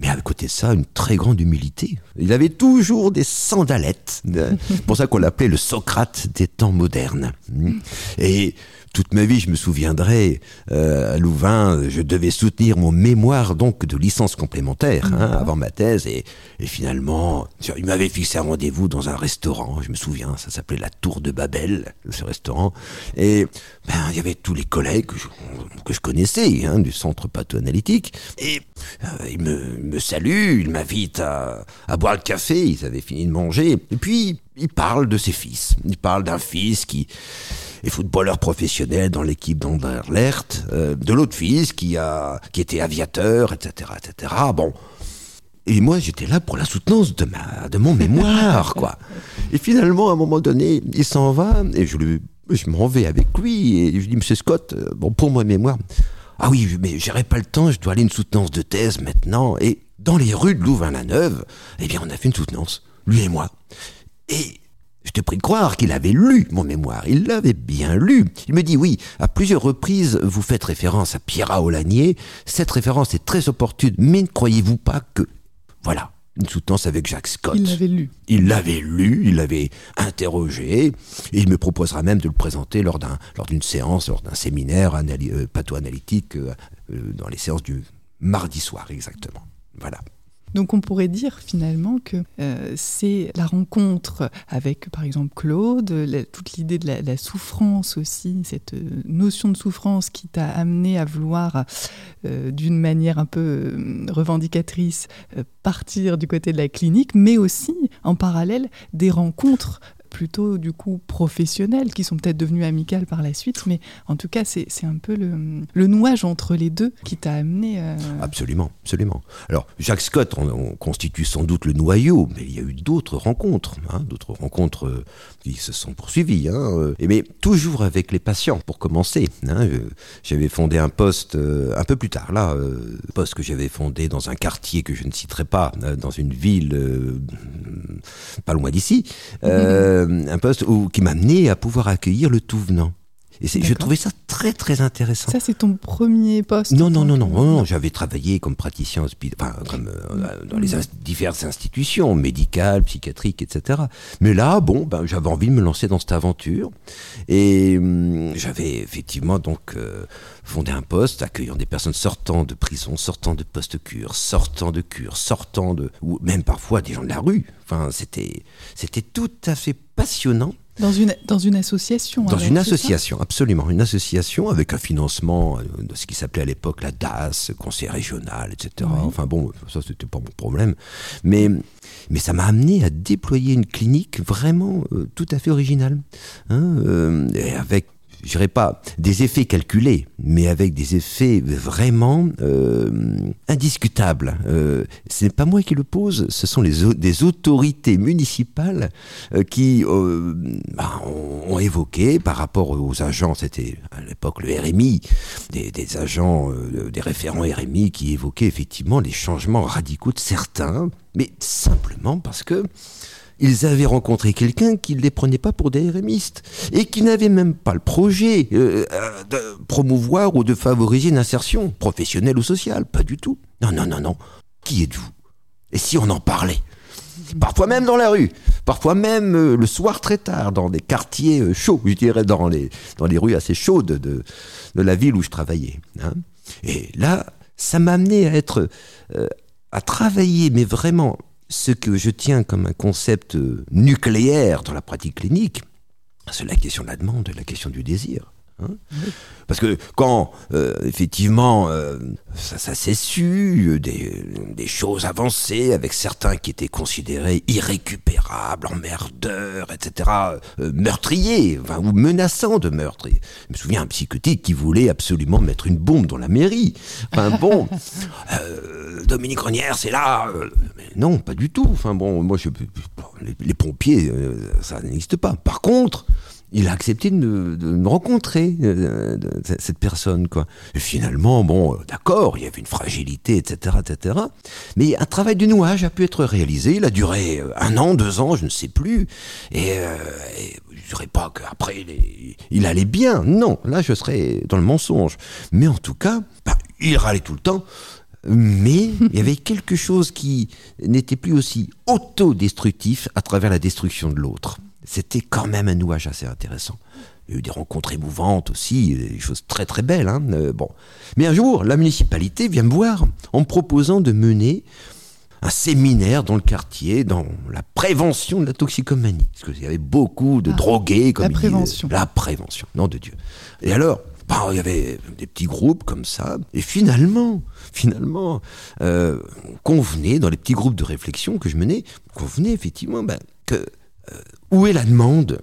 Mais à côté de ça, une très grande humilité. Il avait toujours des sandalettes. C'est pour ça qu'on l'appelait le Socrate des temps modernes. Et toute ma vie, je me souviendrai, euh, à Louvain, je devais soutenir mon mémoire donc de licence complémentaire hein, avant ma thèse. Et, finalement, il m'avait fixé un rendez-vous dans un restaurant. Je me souviens, ça s'appelait la Tour de Babel, ce restaurant. Et ben, il y avait tous les collègues que je, connaissais hein, du centre patho-analytique. Et euh, il me, me salue, il m'invite à, à boire le café. Ils avaient fini de manger. Et puis, il parle de ses fils. Il parle d'un fils qui et footballeur professionnel dans l'équipe d'Anderlecht, euh, de l'autre fils qui a qui était aviateur, etc., etc. Bon. Et moi, j'étais là pour la soutenance de ma de mon mémoire, <laughs> quoi. Et finalement, à un moment donné, il s'en va et je lui je m'en vais avec lui et je lui dis Monsieur Scott, euh, bon pour moi mémoire. Ah oui, mais j'aurais pas le temps, je dois aller à une soutenance de thèse maintenant. Et dans les rues de Louvain-la-Neuve, eh bien, on a fait une soutenance, lui et moi. Et je te prie de croire qu'il avait lu mon mémoire. Il l'avait bien lu. Il me dit oui, à plusieurs reprises, vous faites référence à Pierre Aulagnier. Cette référence est très opportune, mais ne croyez-vous pas que... Voilà, une soutenance avec Jacques Scott.
Il l'avait lu.
Il l'avait lu, il l'avait interrogé, et il me proposera même de le présenter lors d'un lors d'une séance, lors d'un séminaire euh, patho-analytique, euh, euh, dans les séances du mardi soir exactement. Voilà.
Donc on pourrait dire finalement que euh, c'est la rencontre avec par exemple Claude, toute l'idée de la, souffrance aussi, cette euh, notion de souffrance qui t'a amené à vouloir euh, d'une manière un peu revendicatrice partir du côté de la clinique, mais aussi en parallèle des rencontres plutôt du coup professionnelles, qui sont peut-être devenues amicales par la suite, mais en tout cas c'est un peu le, le, nouage entre les deux qui t'a amené... Euh,
absolument, absolument. Alors Jacques Scott, on, constitue sans doute le noyau, mais il y a eu d'autres rencontres, hein, d'autres rencontres euh, qui se sont poursuivies, hein, euh, et mais toujours avec les patients, pour commencer. Hein, j'avais fondé un poste un peu plus tard, là, poste que j'avais fondé dans un quartier que je ne citerai pas, dans une ville pas loin d'ici. Mhm. Euh, un poste qui m'a amené à pouvoir accueillir le tout venant. Et je trouvais ça très très intéressant.
Ça, c'est ton premier poste
Non, non, non, non, non, J'avais travaillé comme praticien enfin, comme, euh, dans les diverses institutions médicales, psychiatriques, etc. Mais là, bon, ben, j'avais envie de me lancer dans cette aventure. Et hum, j'avais effectivement donc euh, fondé un poste accueillant des personnes sortant de prison, sortant de poste-cure, sortant de cure, sortant de. ou même parfois des gens de la rue. Enfin, c'était, c'était tout à fait passionnant.
Dans une, dans une association
Dans une association, absolument. Une association avec un financement euh, de ce qui s'appelait à l'époque la DAS, conseil régional, etc. Enfin bon, ça c'était pas mon problème. Mais, mais ça m'a amené à déployer une clinique vraiment euh, tout à fait originale. Hein, euh, et avec je dirais pas des effets calculés, mais avec des effets vraiment euh, indiscutables. Euh, ce n'est pas moi qui le pose, ce sont les des autorités municipales euh, qui euh, bah, ont, évoqué par rapport aux agents, c'était à l'époque le RMI, des, des agents, des référents RMI qui évoquaient effectivement les changements radicaux de certains, mais simplement parce que ils avaient rencontré quelqu'un qui ne les prenait pas pour des RMistes et qui n'avait même pas le projet euh, euh, de promouvoir ou de favoriser une insertion professionnelle ou sociale. Pas du tout. Non, non, non, non. Qui êtes-vous? Et si on en parlait? Parfois même dans la rue, parfois même euh, le soir très tard, dans des quartiers chauds, je dirais dans les, dans les rues assez chaudes de, de la ville où je travaillais. Hein. Et là, ça m'a amené à être, à travailler, mais vraiment ce que je tiens comme un concept nucléaire dans la pratique clinique, c'est la question de la demande la question du désir. Hein. Parce que quand, euh, effectivement, euh, ça, s'est su, des, des, choses avancées avec certains qui étaient considérés irrécupérables, emmerdeurs, etc., euh, meurtriers, ou menaçants de meurtre. je me souviens un psychotique qui voulait absolument mettre une bombe dans la mairie. Enfin bon, <laughs> Dominique Renière, c'est là. Non, pas du tout. Enfin bon, moi, je, les, les pompiers, ça n'existe pas. Par contre, il a accepté de me, rencontrer, euh, cette personne, quoi. Et finalement, bon, euh, d'accord, il y avait une fragilité, etc., etc. Mais un travail de nouage a pu être réalisé. Il a duré euh, un an, deux ans, je ne sais plus. Et, je ne dirais pas qu'après, il, il, allait bien. Non, là, je serais dans le mensonge. Mais en tout cas, bah, il râlait tout le temps. Mais <laughs> il y avait quelque chose qui n'était plus aussi autodestructif à travers la destruction de l'autre c'était quand même un nouage assez intéressant. Il y a eu des rencontres émouvantes aussi, des choses très très belles. Hein, euh, bon. Mais un jour, la municipalité vient me voir en me proposant de mener un séminaire dans le quartier, dans la prévention de la toxicomanie. Parce qu'il y avait beaucoup de ah, drogués. Comme
la prévention.
la prévention, nom de Dieu. Et alors, bah, il y avait des petits groupes comme ça. Et finalement, finalement, euh, on convenait, dans les petits groupes de réflexion que je menais, on convenait effectivement bah, que où est la demande?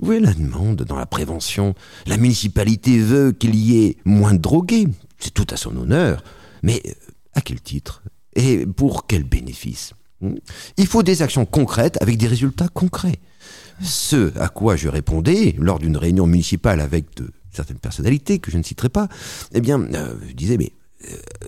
Où est la demande dans la prévention? La municipalité veut qu'il y ait moins de drogués, c'est tout à son honneur, mais euh, à quel titre? Et pour quel bénéfice? Hmm? Il faut des actions concrètes avec des résultats concrets. Ce à quoi je répondais lors d'une réunion municipale avec de certaines personnalités que je ne citerai pas, eh bien, euh, je disais, mais euh,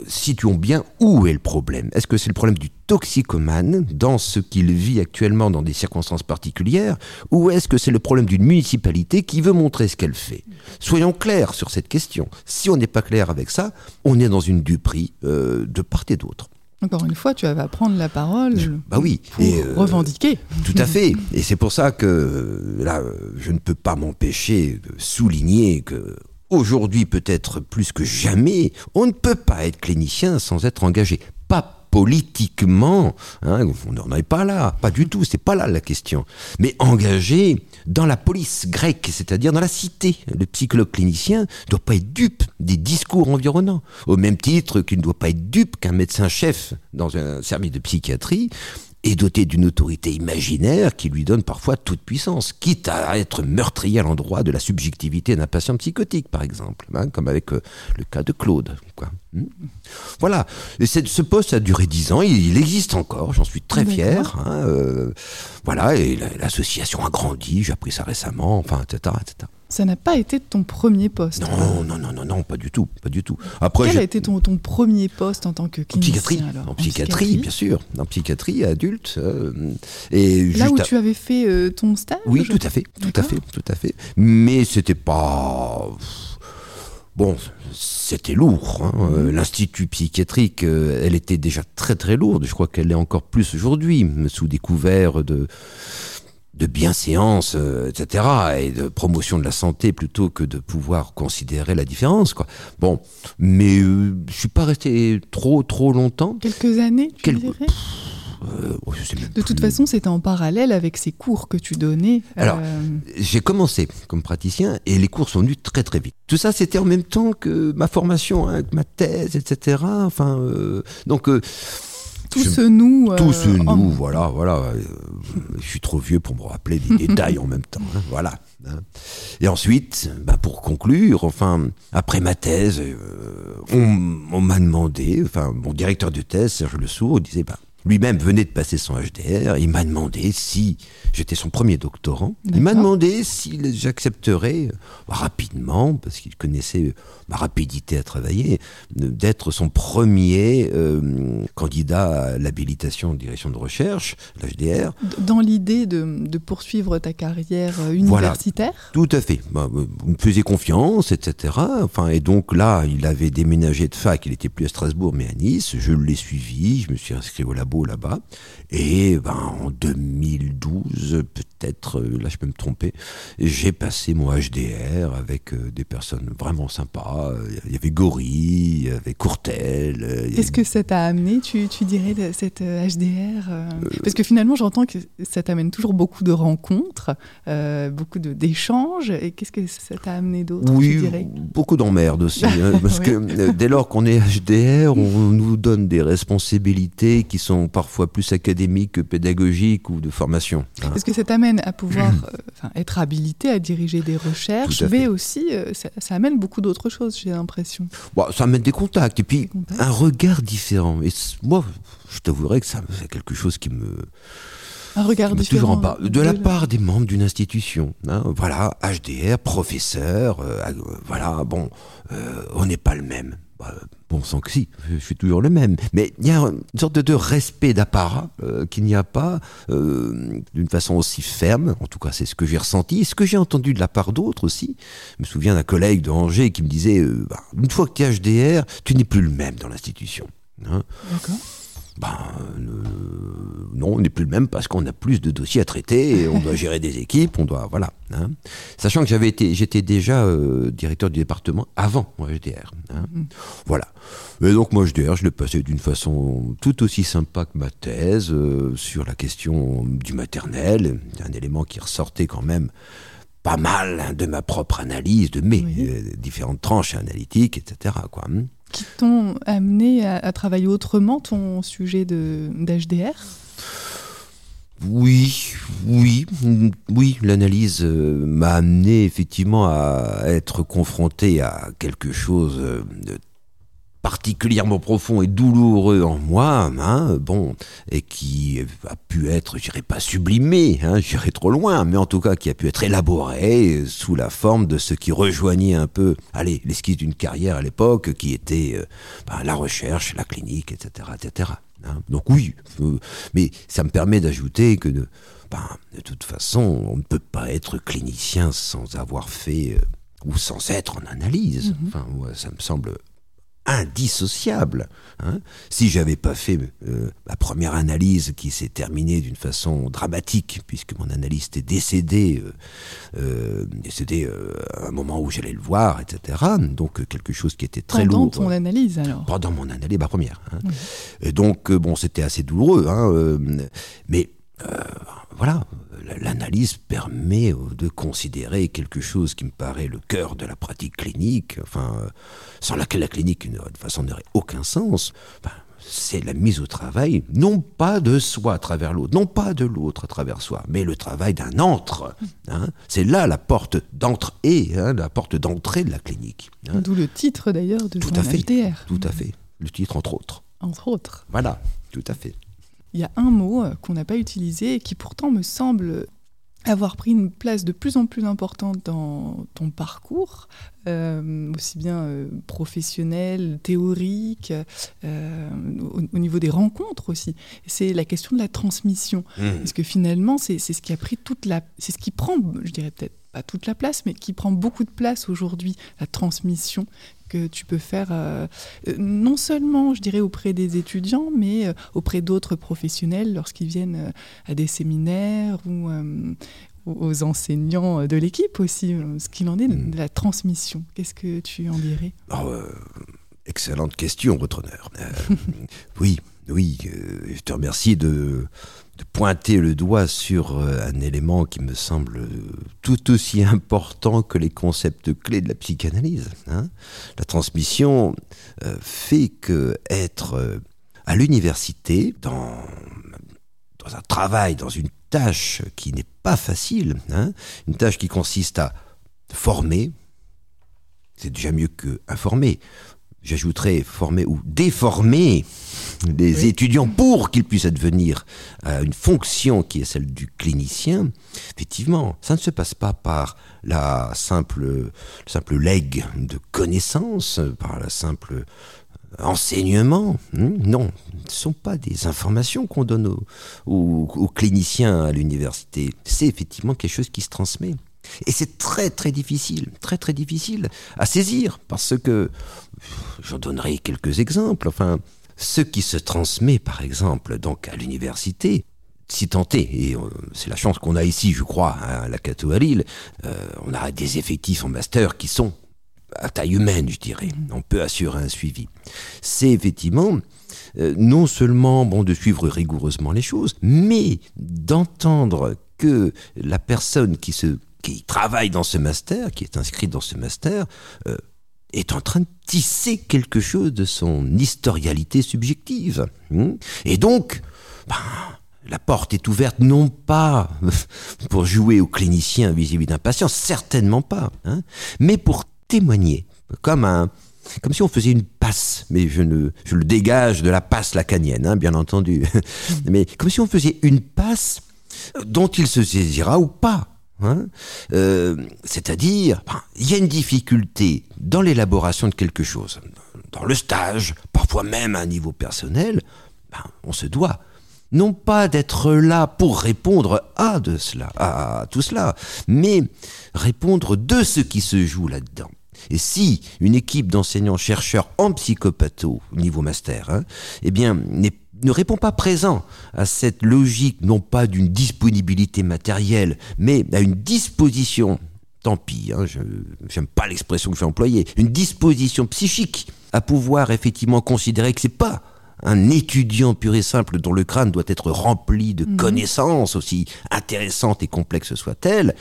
situons bien où est le problème. Est-ce que c'est le problème du toxicomane dans ce qu'il vit actuellement dans des circonstances particulières ou est-ce que c'est le problème d'une municipalité qui veut montrer ce qu'elle fait? Soyons clairs sur cette question. Si on n'est pas clair avec ça, on est dans une duperie euh, de part et d'autre.
Encore une fois, tu vas prendre la parole
bah oui.
pour euh, revendiquer.
Tout à fait. <laughs> Et c'est pour ça que là, je ne peux pas m'empêcher de souligner que Aujourd'hui, peut-être plus que jamais, on ne peut pas être clinicien sans être engagé. Pas politiquement, hein, on n'en est pas là, pas du tout, c'est pas là la question. Mais engagé dans la police grecque, c'est-à-dire dans la cité. Le psychologue clinicien ne doit pas être dupe des discours environnants, au même titre qu'il ne doit pas être dupe qu'un médecin-chef dans un service de psychiatrie est doté d'une autorité imaginaire qui lui donne parfois toute puissance, quitte à être meurtrier à l'endroit de la subjectivité d'un patient psychotique, par exemple, hein, comme avec euh, le cas de Claude. Quoi. Hmm. <laughs> Voilà. Et ce poste a duré dix ans. Il, existe encore. J'en suis très fier. Hein, euh, voilà. Et l'association a grandi. J'ai appris ça récemment. Enfin, etc., etc.
Ça n'a pas été ton premier poste.
Non, non, non, non, non, pas du tout, pas du tout. Après,
quel a été ton, ton, premier poste en tant que clinicien
en psychiatrie,
alors
en, psychiatrie, bien sûr, en psychiatrie adulte. Euh,
et là où tu avais fait euh, ton stage.
Oui, tout à fait, tout à fait, tout à fait. Mais c'était pas Bon, c'était lourd. Hein. Euh, L'institut psychiatrique, elle était déjà très très lourde. Je crois qu'elle est encore plus aujourd'hui, sous des couverts de, de bienséance, euh, etc., et de promotion de la santé plutôt que de pouvoir considérer la différence. Quoi. Bon, mais je suis pas resté trop trop longtemps.
Quelques années, tu dirais euh, de toute façon, c'était en parallèle avec ces cours que tu donnais.
Alors, euh, j'ai commencé comme praticien et les cours sont venus très très vite. Tout ça, c'était en même temps que ma formation, hein, ma thèse, etc. Enfin, euh, donc.
Tout ce nous.
Tout ce nous, voilà, voilà. je suis trop vieux pour me rappeler des <laughs> détails en même temps. Hein, voilà. Hein. Et ensuite, bah pour conclure, enfin, après ma thèse, on, on m'a demandé, enfin, mon directeur de thèse, Serge Le Sourd, disait, bah, lui-même venait de passer son HDR, il m'a demandé si, j'étais son premier doctorant, il m'a demandé si j'accepterais euh, rapidement, parce qu'il connaissait ma rapidité à travailler, d'être son premier euh, candidat à l'habilitation de direction de recherche, l'HDR.
Dans l'idée de, poursuivre ta carrière euh, universitaire?
Tout à fait. Bah, il me faisait confiance, etc. Enfin, et donc là, il avait déménagé de fac, il était plus à Strasbourg mais à Nice, je l'ai suivi, je me suis inscrit au labo là-bas. Et ben, en 2012, peut-être, euh, là je peux me tromper, j'ai passé mon HDR avec euh, des personnes vraiment sympas. Il y avait Gori, il y avait Courtel.
Qu'est-ce que ça t'a amené, tu, tu, dirais, de cette HDR euh, Parce que finalement, j'entends que ça t'amène toujours beaucoup de rencontres, beaucoup d'échanges. Et qu'est-ce que ça t'a amené d'autre
Oui, beaucoup d'emmerdes aussi. Hein, <laughs> parce que dès lors qu'on est HDR, on nous donne des responsabilités qui sont parfois plus académiques que pédagogiques ou de formation.
Hein. Est-ce que ça t'amène à pouvoir euh, être habilité à diriger des recherches, mais aussi euh, ça, amène beaucoup d'autres choses, j'ai l'impression.
Bon, ça amène des contacts et puis un regard différent. Et moi, je t'avouerai que c'est quelque chose qui me
un regard différent.
De, la part des membres d'une institution. Hein. voilà, HDR, professeur, euh, voilà, bon, on n'est pas le même. Bah, bon sang que si, je suis toujours le même. Mais il y a une sorte de respect d'apparat euh, qu'il n'y a pas euh, d'une façon aussi ferme. En tout cas, c'est ce que j'ai ressenti. ce que j'ai entendu de la part d'autres aussi. Je me souviens d'un collègue de Angers qui me disait euh, bah, une fois que tu es HDR, tu n'es plus le même dans l'institution.
Hein.
Ben, non, on n'est plus le même parce qu'on a plus de dossiers à traiter, et on doit <laughs> gérer des équipes, on doit, voilà. Hein. Sachant que j'avais été, j'étais déjà euh, directeur du département avant moi HDR. Hein. Mm. Voilà. Et donc moi HDR, je l'ai passé d'une façon tout aussi sympa que ma thèse euh, sur la question du maternel, un élément qui ressortait quand même pas mal hein, de ma propre analyse, de mes euh, différentes tranches analytiques, etc. Quoi
qui t'ont amené à, travailler autrement ton sujet d'HDR
oui, oui, oui, l'analyse euh, m'a amené effectivement à être confronté à quelque chose de particulièrement profond et douloureux en moi, hein, bon, et qui a pu être, je dirais pas sublimé, hein, j'irai trop loin, mais en tout cas qui a pu être élaboré sous la forme de ce qui rejoignait un peu, allez, l'esquisse d'une carrière à l'époque, qui était euh, ben, la recherche, la clinique, etc., etc. Hein. Donc oui, euh, mais ça me permet d'ajouter que de, ben, de toute façon, on ne peut pas être clinicien sans avoir fait euh, ou sans être en analyse. Mm-hmm. Enfin, ça me semble indissociable. Hein. Si j'avais pas fait euh, ma première analyse qui s'est terminée d'une façon dramatique, puisque mon analyste est décédé, euh, euh décédé à un moment où j'allais le voir, etc. Donc quelque chose qui était très
lourd.
Pendant
ton analyse alors
Pendant mon analyse, ma première. Hein. Et donc bon, c'était assez douloureux, hein, mais voilà, l'analyse permet euh, de considérer quelque chose qui me paraît le cœur de la pratique clinique, enfin, euh, sans laquelle la clinique, de toute façon, n'aurait aucun sens. c'est la mise au travail, non pas de soi à travers l'autre, non pas de l'autre à travers soi, mais le travail d'un entre. Hein. C'est là la porte d'entrée, hein, la porte d'entrée de la clinique.
Hein. D'où le titre d'ailleurs de
tout
à
fait, Tout à fait. Le titre entre autres.
Entre autres.
Voilà, tout à fait.
Il y a un mot euh, qu'on n'a pas utilisé et qui pourtant me semble avoir pris une place de plus en plus importante dans ton parcours, euh, aussi bien euh, professionnel, théorique, euh, au, niveau des rencontres aussi. C'est la question de la transmission. Mmh. Parce que finalement, c'est ce qui a pris toute la, c'est ce qui prend, je dirais peut-être pas toute la place, mais qui prend beaucoup de place aujourd'hui, la transmission que tu peux faire non seulement, je dirais, auprès des étudiants, mais auprès d'autres professionnels lorsqu'ils viennent à des séminaires ou, aux enseignants de l'équipe aussi, ce qu'il en est de hmm. la transmission. Qu'est-ce que tu en dirais?
Oh, euh, Excellente question, votre honneur. Euh, oui, oui, euh, je te remercie de, pointer le doigt sur un élément qui me semble tout aussi important que les concepts clés de la psychanalyse. Hein. La transmission fait que être à l'université, dans, dans un travail, dans une tâche qui n'est pas facile, hein. une tâche qui consiste à former, c'est déjà mieux que informer. J'ajouterais former ou déformer les étudiants pour qu'ils puissent advenir à une fonction qui est celle du clinicien. Effectivement, ça ne se passe pas par la simple, simple legs de connaissances, par la simple enseignement. Hmm, non, ce ne sont pas des informations qu'on donne aux, cliniciens à l'université. C'est effectivement quelque chose qui se transmet. Et c'est très très difficile, très très difficile à saisir, parce que, j'en donnerai quelques exemples, enfin, ce qui se transmet par exemple donc à l'université, si tenté, et euh, c'est la chance qu'on a ici, je crois, à la Cato à Lille, euh, on a des effectifs en master qui sont à taille humaine, je dirais. On peut assurer un suivi. C'est effectivement euh, non seulement bon de suivre rigoureusement les choses, mais d'entendre que la personne qui travaille dans ce master, qui est inscrite dans ce master, est en train de tisser quelque chose de son historialité subjective. Hmm. Et donc, ben, la porte est ouverte non pas <laughs> pour jouer au clinicien vis-à-vis d'un patient, certainement pas, hein, mais pour témoigner, comme un, comme si on faisait une passe, mais je, ne, je le dégage de la passe lacanienne, hein, bien entendu, <laughs> mais comme si on faisait une passe dont il se saisira ou pas. Hein. Euh, c'est-à-dire, il y a une difficulté dans l'élaboration de quelque chose, dans le stage, parfois même à un niveau personnel, ben, on se doit non pas d'être là pour répondre à de cela, à tout cela, mais répondre de ce qui se joue là-dedans. Et si une équipe d'enseignants-chercheurs en psychopatho, au niveau master, hein, eh bien, ne répond pas présent à cette logique, non pas d'une disponibilité matérielle, mais à une disposition, tant pis, hein, je n'aime pas l'expression que je vais employer, une disposition psychique à pouvoir effectivement considérer que c'est pas un étudiant pur et simple dont le crâne doit être rempli de mhm. connaissances, aussi intéressantes et complexes soient-elles,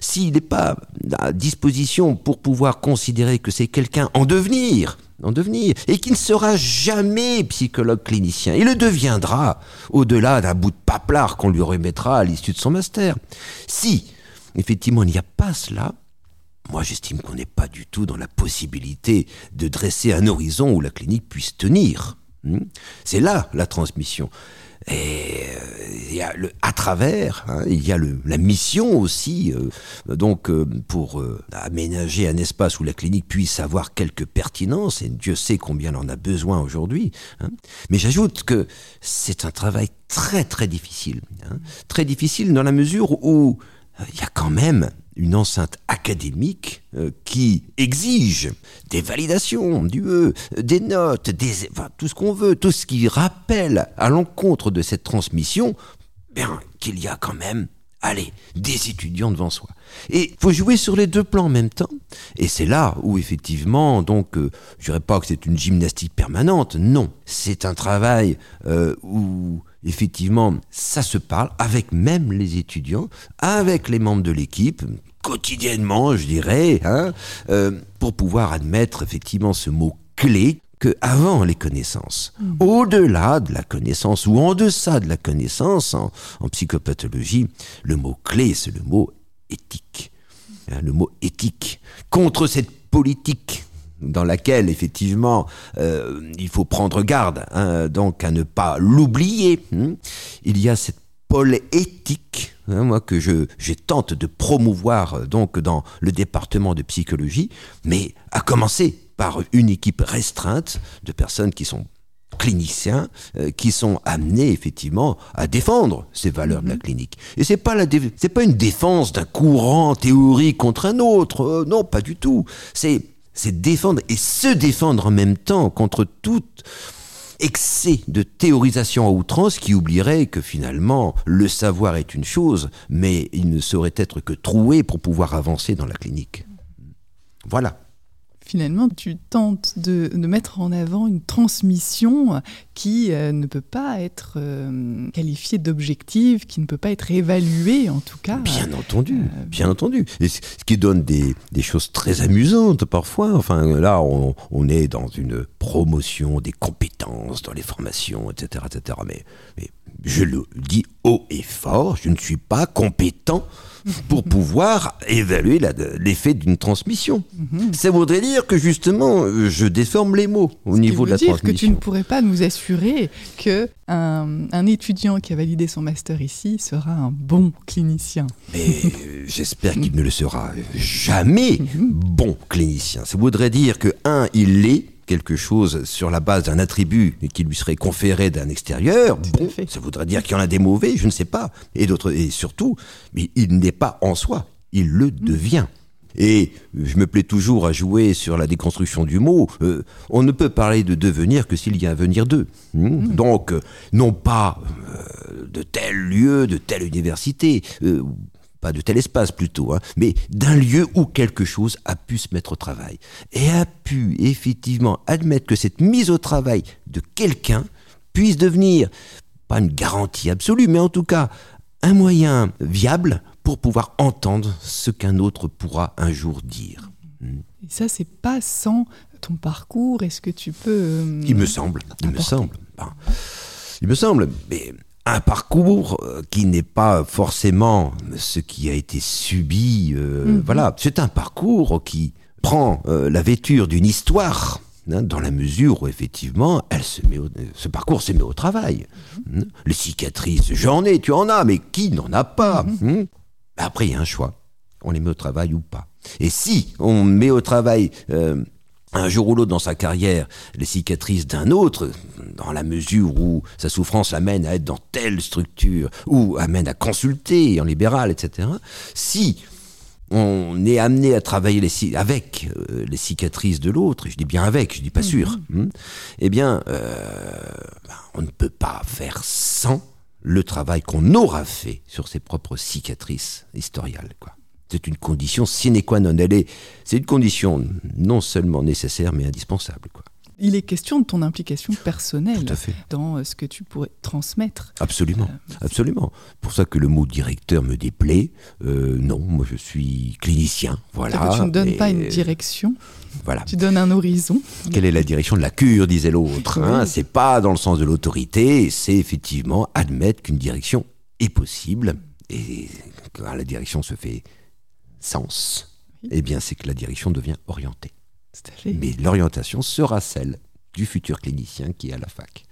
s'il n'est pas à disposition pour pouvoir considérer que c'est quelqu'un en devenir, en devenir, et qui ne sera jamais psychologue clinicien. Il le deviendra au-delà d'un bout de paplard qu'on lui remettra à l'issue de son master. Si, effectivement, il n'y a pas cela, moi j'estime qu'on n'est pas du tout dans la possibilité de dresser un horizon où la clinique puisse tenir. Hmm? C'est là la transmission. Et il y a le, à travers, hein, il y a le, la mission aussi, euh, donc euh, pour euh, aménager un espace où la clinique puisse avoir quelque pertinence, et Dieu sait combien elle en a besoin aujourd'hui. Hein. Mais j'ajoute que c'est un travail très très difficile, hein. très difficile dans la mesure où il y a quand même une enceinte académique euh, qui exige des validations, du e, des notes, des, tout ce qu'on veut, tout ce qui rappelle à l'encontre de cette transmission, bien qu'il y a quand même, allez, des étudiants devant soi. Et faut jouer sur les deux plans en même temps. Et c'est là où effectivement, donc, euh, je dirais pas que c'est une gymnastique permanente. Non, c'est un travail euh, où effectivement, ça se parle avec même les étudiants, avec les membres de l'équipe, quotidiennement, je dirais, hein, euh, pour pouvoir admettre effectivement ce mot clé que avant les connaissances. Mmh. Au-delà de la connaissance ou en deçà de la connaissance, en, psychopathologie, le mot clé, c'est le mot éthique. Hein, le mot éthique. Contre cette politique dans laquelle effectivement euh, il faut prendre garde, hein, donc à ne pas l'oublier. Hein. Il y a cette pôle éthique, hein, moi que je, je tente de promouvoir euh, donc dans le département de psychologie, mais à commencer par une équipe restreinte de personnes qui sont cliniciens euh, qui sont amenés effectivement à défendre ces valeurs de la mhm. clinique. Et c'est pas la c'est pas une défense d'un courant théorique contre un autre, euh, non, pas du tout. C'est c'est défendre et se défendre en même temps contre tout excès de théorisation à outrance qui oublierait que finalement le savoir est une chose, mais il ne saurait être que troué pour pouvoir avancer dans la clinique. Voilà
finalement, tu tentes de, mettre en avant une transmission qui euh, ne peut pas être euh, qualifiée d'objective, qui ne peut pas être évaluée en tout cas.
Bien entendu, euh, bien entendu. Et ce qui donne des, choses très amusantes parfois. Enfin, là, on, est dans une promotion des compétences dans les formations, etc. etc. Mais, mais je le dis haut et fort, je ne suis pas compétent pour <laughs> pouvoir évaluer l'effet d'une transmission. Mhm. Ça voudrait dire que justement, je déforme les mots au niveau de la
dire
transmission.
que tu ne pourrais pas nous assurer que un, étudiant qui a validé son master ici sera un bon clinicien.
Mais <laughs> j'espère qu'il ne le sera jamais mhm. bon clinicien. Ça voudrait dire que un, il l'est quelque chose sur la base d'un attribut qui lui serait conféré d'un extérieur, bon, ça voudrait dire qu'il y en a des mauvais, je ne sais pas. Et d'autres, et surtout, mais il n'est pas en soi, il le mm. devient. Et je me plais toujours à jouer sur la déconstruction du mot. Euh, on ne peut parler de devenir que s'il y a un venir d'eux. Hmm? Mm. Donc, euh, non pas euh, de tel lieu, de telle université, de tel espace plutôt, hein, mais d'un lieu où quelque chose a pu se mettre au travail. Et a pu effectivement admettre que cette mise au travail de quelqu'un puisse devenir, pas une garantie absolue, mais en tout cas un moyen viable pour pouvoir entendre ce qu'un autre pourra un jour dire.
Hmm. Et ça, c'est pas sans ton parcours. Est-ce que tu peux. Euh,
il me semble. Il me semble. il me semble. Mais un parcours euh, qui n'est pas forcément ce qui a été subi. Euh, mhm. Voilà, c'est un parcours qui prend euh, la vêture d'une histoire. Hein, dans la mesure où effectivement, elle se met ce parcours se met au travail. Mhm. Les cicatrices, j'en ai, tu en as, mais qui n'en a pas mhm. hein? Après, il y a un choix. On les met au travail ou pas. Et si on met au travail un jour ou l'autre dans sa carrière les cicatrices d'un autre, dans la mesure où sa souffrance amène à être dans telle structure, ou amène à consulter en libéral, etc., si on est amené à travailler les, avec euh, les cicatrices de l'autre, je dis bien avec, je dis pas mhm. sûr, hein, eh bien, euh, on ne peut pas faire sans le travail qu'on aura fait sur ses propres cicatrices historiales, quoi. C'est une condition sine qua non. Elle est, c'est une condition non seulement nécessaire, mais indispensable. Quoi.
Il est question de ton implication personnelle dans euh, ce que tu pourrais transmettre.
Absolument, euh, absolument. Pour ça que le mot directeur me déplaît. Euh, non, moi je suis clinicien. Voilà.
tu ne donnes pas une direction. Voilà. Tu donnes un horizon.
Quelle est la direction de la cure, disait l'autre. Hein? C'est pas dans le sens de l'autorité, c'est effectivement admettre qu'une direction est possible. Et quand la direction se fait sens, eh bien, c'est que la direction devient orientée. Mais l'orientation sera celle du futur clinicien qui est à la fac.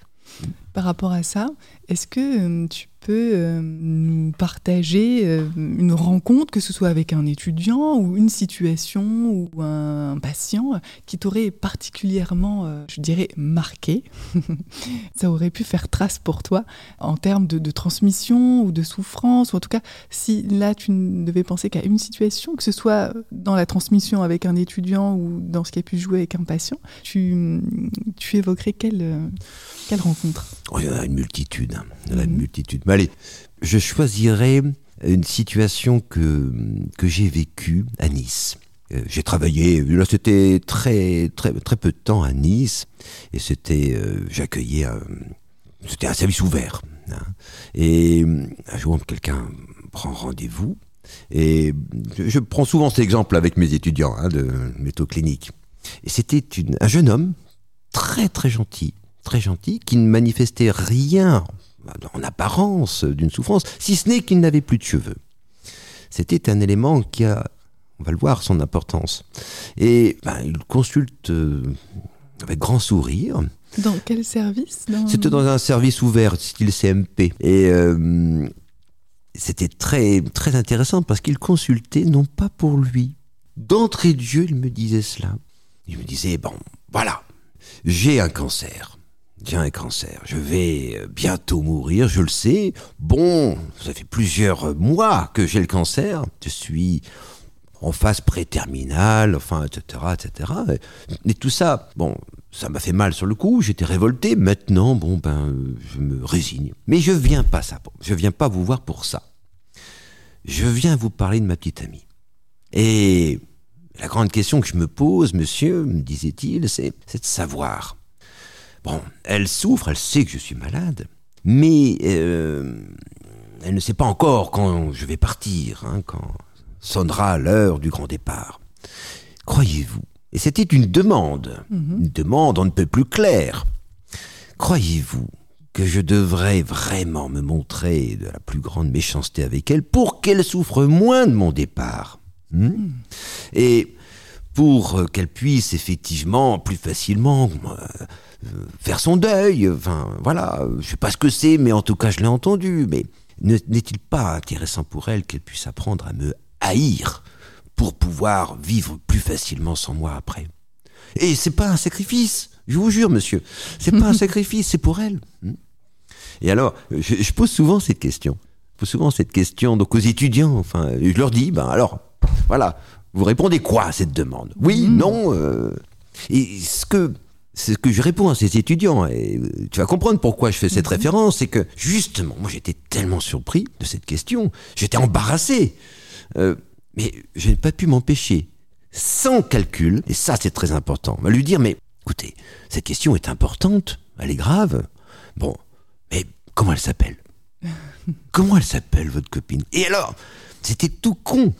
Par rapport à ça, est-ce que euh, tu peux euh, nous partager euh, une rencontre, que ce soit avec un étudiant ou une situation ou un patient qui t'aurait particulièrement, je dirais, marqué? Ça aurait pu faire trace pour toi en termes de, transmission ou de souffrance, ou en tout cas, si là tu ne devais penser qu'à une situation, que ce soit dans la transmission avec un étudiant ou dans ce qui a pu jouer avec un patient, tu, évoquerais quelle rencontre?
Oh, Il y en a une multitude. Hein. Multitude. Mais allez, je choisirais une situation que, que j'ai vécue à Nice. Euh, j'ai travaillé, c'était très, très, très peu de temps à Nice, et c'était, euh, j'accueillais, c'était un service ouvert. Hein. Et un jour, quelqu'un prend rendez-vous, et je, prends souvent cet exemple avec mes étudiants hein, de métaux cliniques. Et c'était un jeune homme très très gentil, très gentil, qui ne manifestait rien en apparence d'une souffrance, si ce n'est qu'il n'avait plus de cheveux. C'était un élément qui a, on va le voir, son importance. Et ben, il consulte euh, avec grand sourire.
Dans quel service?
C'était dans un service ouvert, style CMP. Et euh, c'était très, très intéressant parce qu'il consultait non pas pour lui. D'entrée de jeu, il me disait cela. Il me disait, bon, voilà, j'ai un cancer. J'ai un cancer. Je vais euh, bientôt mourir, je le sais. Bon, ça fait plusieurs mois que j'ai le cancer. Je suis en phase préterminale, enfin, etc., etc. Et tout ça, bon, ça m'a fait mal sur le coup, j'étais révolté. Maintenant, bon, ben, je me résigne. Mais je viens pas ça, je viens pas vous voir pour ça. Je viens vous parler de ma petite amie. Et la grande question que je me pose, monsieur, me disait-il, c'est de savoir. Bon, elle souffre, elle sait que je suis malade, mais euh, elle ne sait pas encore quand je vais partir, hein, quand sonnera l'heure du grand départ. Croyez-vous, et c'était une demande, mhm. une demande on ne peut plus claire, croyez-vous que je devrais vraiment me montrer de la plus grande méchanceté avec elle pour qu'elle souffre moins de mon départ Hmm? Et pour euh, qu'elle puisse effectivement plus facilement euh, faire son deuil, enfin voilà, je sais pas ce que c'est, mais en tout cas je l'ai entendu, mais n'est-il pas intéressant pour elle qu'elle puisse apprendre à me haïr pour pouvoir vivre plus facilement sans moi après? Et c'est pas un sacrifice, je vous jure monsieur, c'est pas un <laughs> sacrifice, c'est pour elle. Hmm? Et alors, je, je, pose souvent cette question. Je pose souvent cette question donc aux étudiants, enfin, je leur dis, ben alors, voilà. Vous répondez quoi à cette demande? Oui, hmm. non euh, Et ce que, ce que je réponds à ces étudiants, et euh, tu vas comprendre pourquoi je fais cette hmm. référence, c'est que justement, moi j'étais tellement surpris de cette question, j'étais embarrassé, euh, mais je n'ai pas pu m'empêcher, sans calcul, et ça c'est très important, lui dire, mais écoutez, cette question est importante, elle est grave, bon, mais comment elle s'appelle? <laughs> Comment elle s'appelle, votre copine? Et alors, c'était tout con.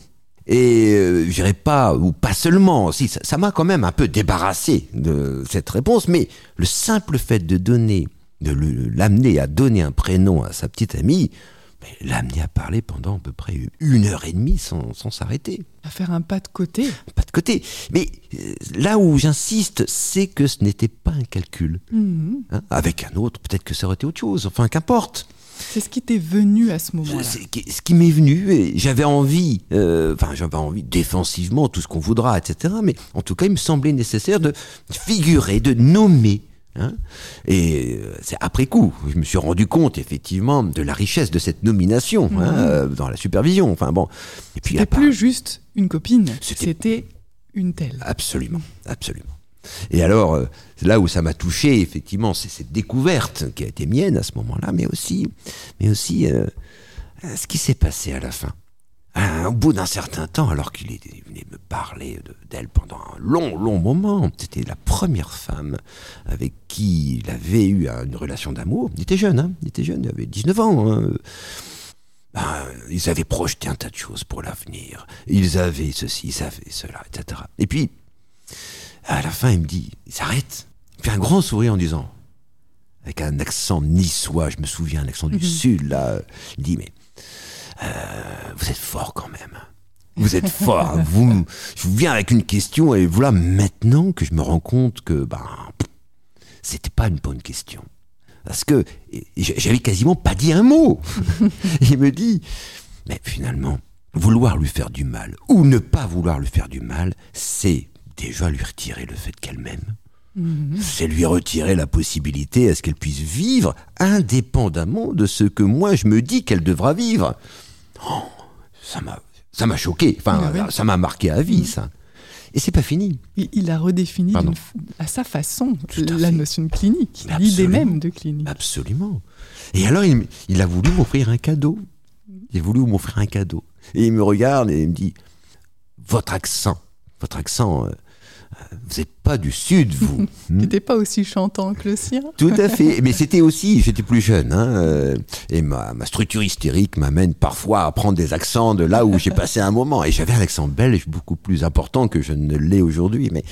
Et euh, je dirais pas, ou pas seulement, si ça m'a quand même un peu débarrassé de cette réponse, mais le simple fait de donner, de l'amener à donner un prénom à sa petite amie, l'amener à parler pendant à peu près une heure et demie sans s'arrêter.
À faire un pas de côté.
pas de côté. Mais euh, là où j'insiste, c'est que ce n'était pas un calcul. Mhm. Hein, avec un autre, peut-être que ça aurait été autre chose. Enfin, qu'importe.
C'est ce qui t'est venu à ce moment-là.
Ce qui m'est venu, et j'avais envie, euh, enfin j'avais envie défensivement, tout ce qu'on voudra, etc. Mais en tout cas, il me semblait nécessaire de figurer, de nommer. Hein. et euh, c'est après coup, je me suis rendu compte effectivement de la richesse de cette nomination hein, euh, dans la supervision. Enfin bon.
Et puis c'était plus juste une copine, c'était une telle.
Absolument, absolument. Et alors, là où ça m'a touché, effectivement, c'est cette découverte qui a été mienne à ce moment-là, mais aussi, mais aussi euh, ce qui s'est passé à la fin. au bout d'un certain temps, alors qu'il venait me parler d'elle pendant un long, long moment, c'était la première femme avec qui il avait eu une relation d'amour. Il était jeune, hein, il était jeune, il avait 19 ans. Hein. Ben, ils avaient projeté un tas de choses pour l'avenir. Ils avaient ceci, ils avaient cela, etc. Et puis, à la fin, il me dit, il s'arrête, fait un grand sourire en disant, avec un accent niçois, je me souviens, un accent du mhm. sud, là, il dit, mais euh, vous êtes fort quand même. Vous êtes fort. Hein. vous, je vous viens avec une question et voilà maintenant que je me rends compte que ben c'était pas une bonne question parce que j'avais quasiment pas dit un mot. <laughs> il me dit, mais finalement, vouloir lui faire du mal ou ne pas vouloir lui faire du mal, c'est déjà lui retirer le fait qu'elle m'aime. Mhm. C'est lui retirer la possibilité à ce qu'elle puisse vivre indépendamment de ce que moi je me dis qu'elle devra vivre. Oh, ça m'a, ça m'a choqué. Enfin, ah ça m'a marqué à vie, mhm. ça. Et c'est pas fini.
Il, a redéfini à sa façon la notion de clinique, l'idée même de clinique.
Absolument. Et alors, il, il a voulu m'offrir un cadeau. Il a voulu m'offrir un cadeau. Et il me regarde et il me dit Votre accent, votre accent euh, vous n'êtes pas du Sud, vous. <laughs>
Tu n'étais pas aussi chantant que le sien
Tout à fait. <laughs> Mais c'était aussi, j'étais plus jeune. Hein, euh, et ma, structure hystérique m'amène parfois à prendre des accents de là où j'ai passé un moment. Et j'avais un accent belge beaucoup plus important que je ne l'ai aujourd'hui. Mais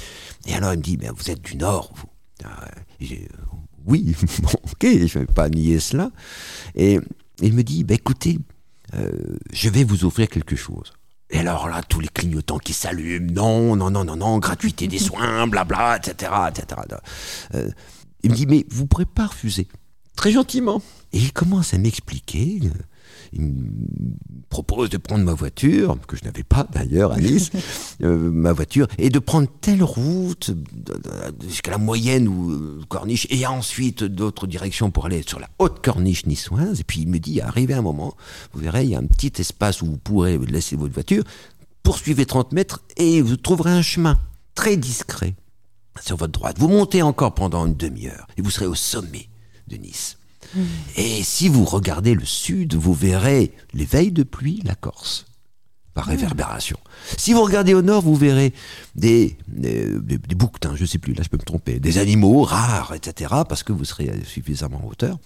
Et alors il me dit, mais vous êtes du Nord, vous. oui, <laughs> ok, je ne vais pas nier cela. Et il me dit, bah, écoutez, je vais vous offrir quelque chose. Et alors là, tous les clignotants qui s'allument, non, non, non, non, non, gratuité des soins, blabla, etc., etc. Euh, il me dit, mais vous ne pourrez pas refuser. Très gentiment. Et il commence à m'expliquer. Euh, il me propose de prendre ma voiture, que je n'avais pas d'ailleurs à Nice, <laughs> euh, ma voiture, et de prendre telle route jusqu'à la moyenne ou corniche, et ensuite d'autres directions pour aller sur la haute corniche niçoise. Et puis il me dit, arrivé un moment, vous verrez, il y a un petit espace où vous pourrez laisser votre voiture, poursuivez 30 mètres et vous trouverez un chemin très discret sur votre droite. Vous montez encore pendant une demi-heure et vous serez au sommet de Nice. Et si vous regardez le sud, vous verrez les veilles de pluie, la Corse, par réverbération. Si vous regardez au nord, vous verrez des, des, des, bouquetins, je ne sais plus, là je peux me tromper, des animaux rares, etc., parce que vous serez suffisamment en hauteur.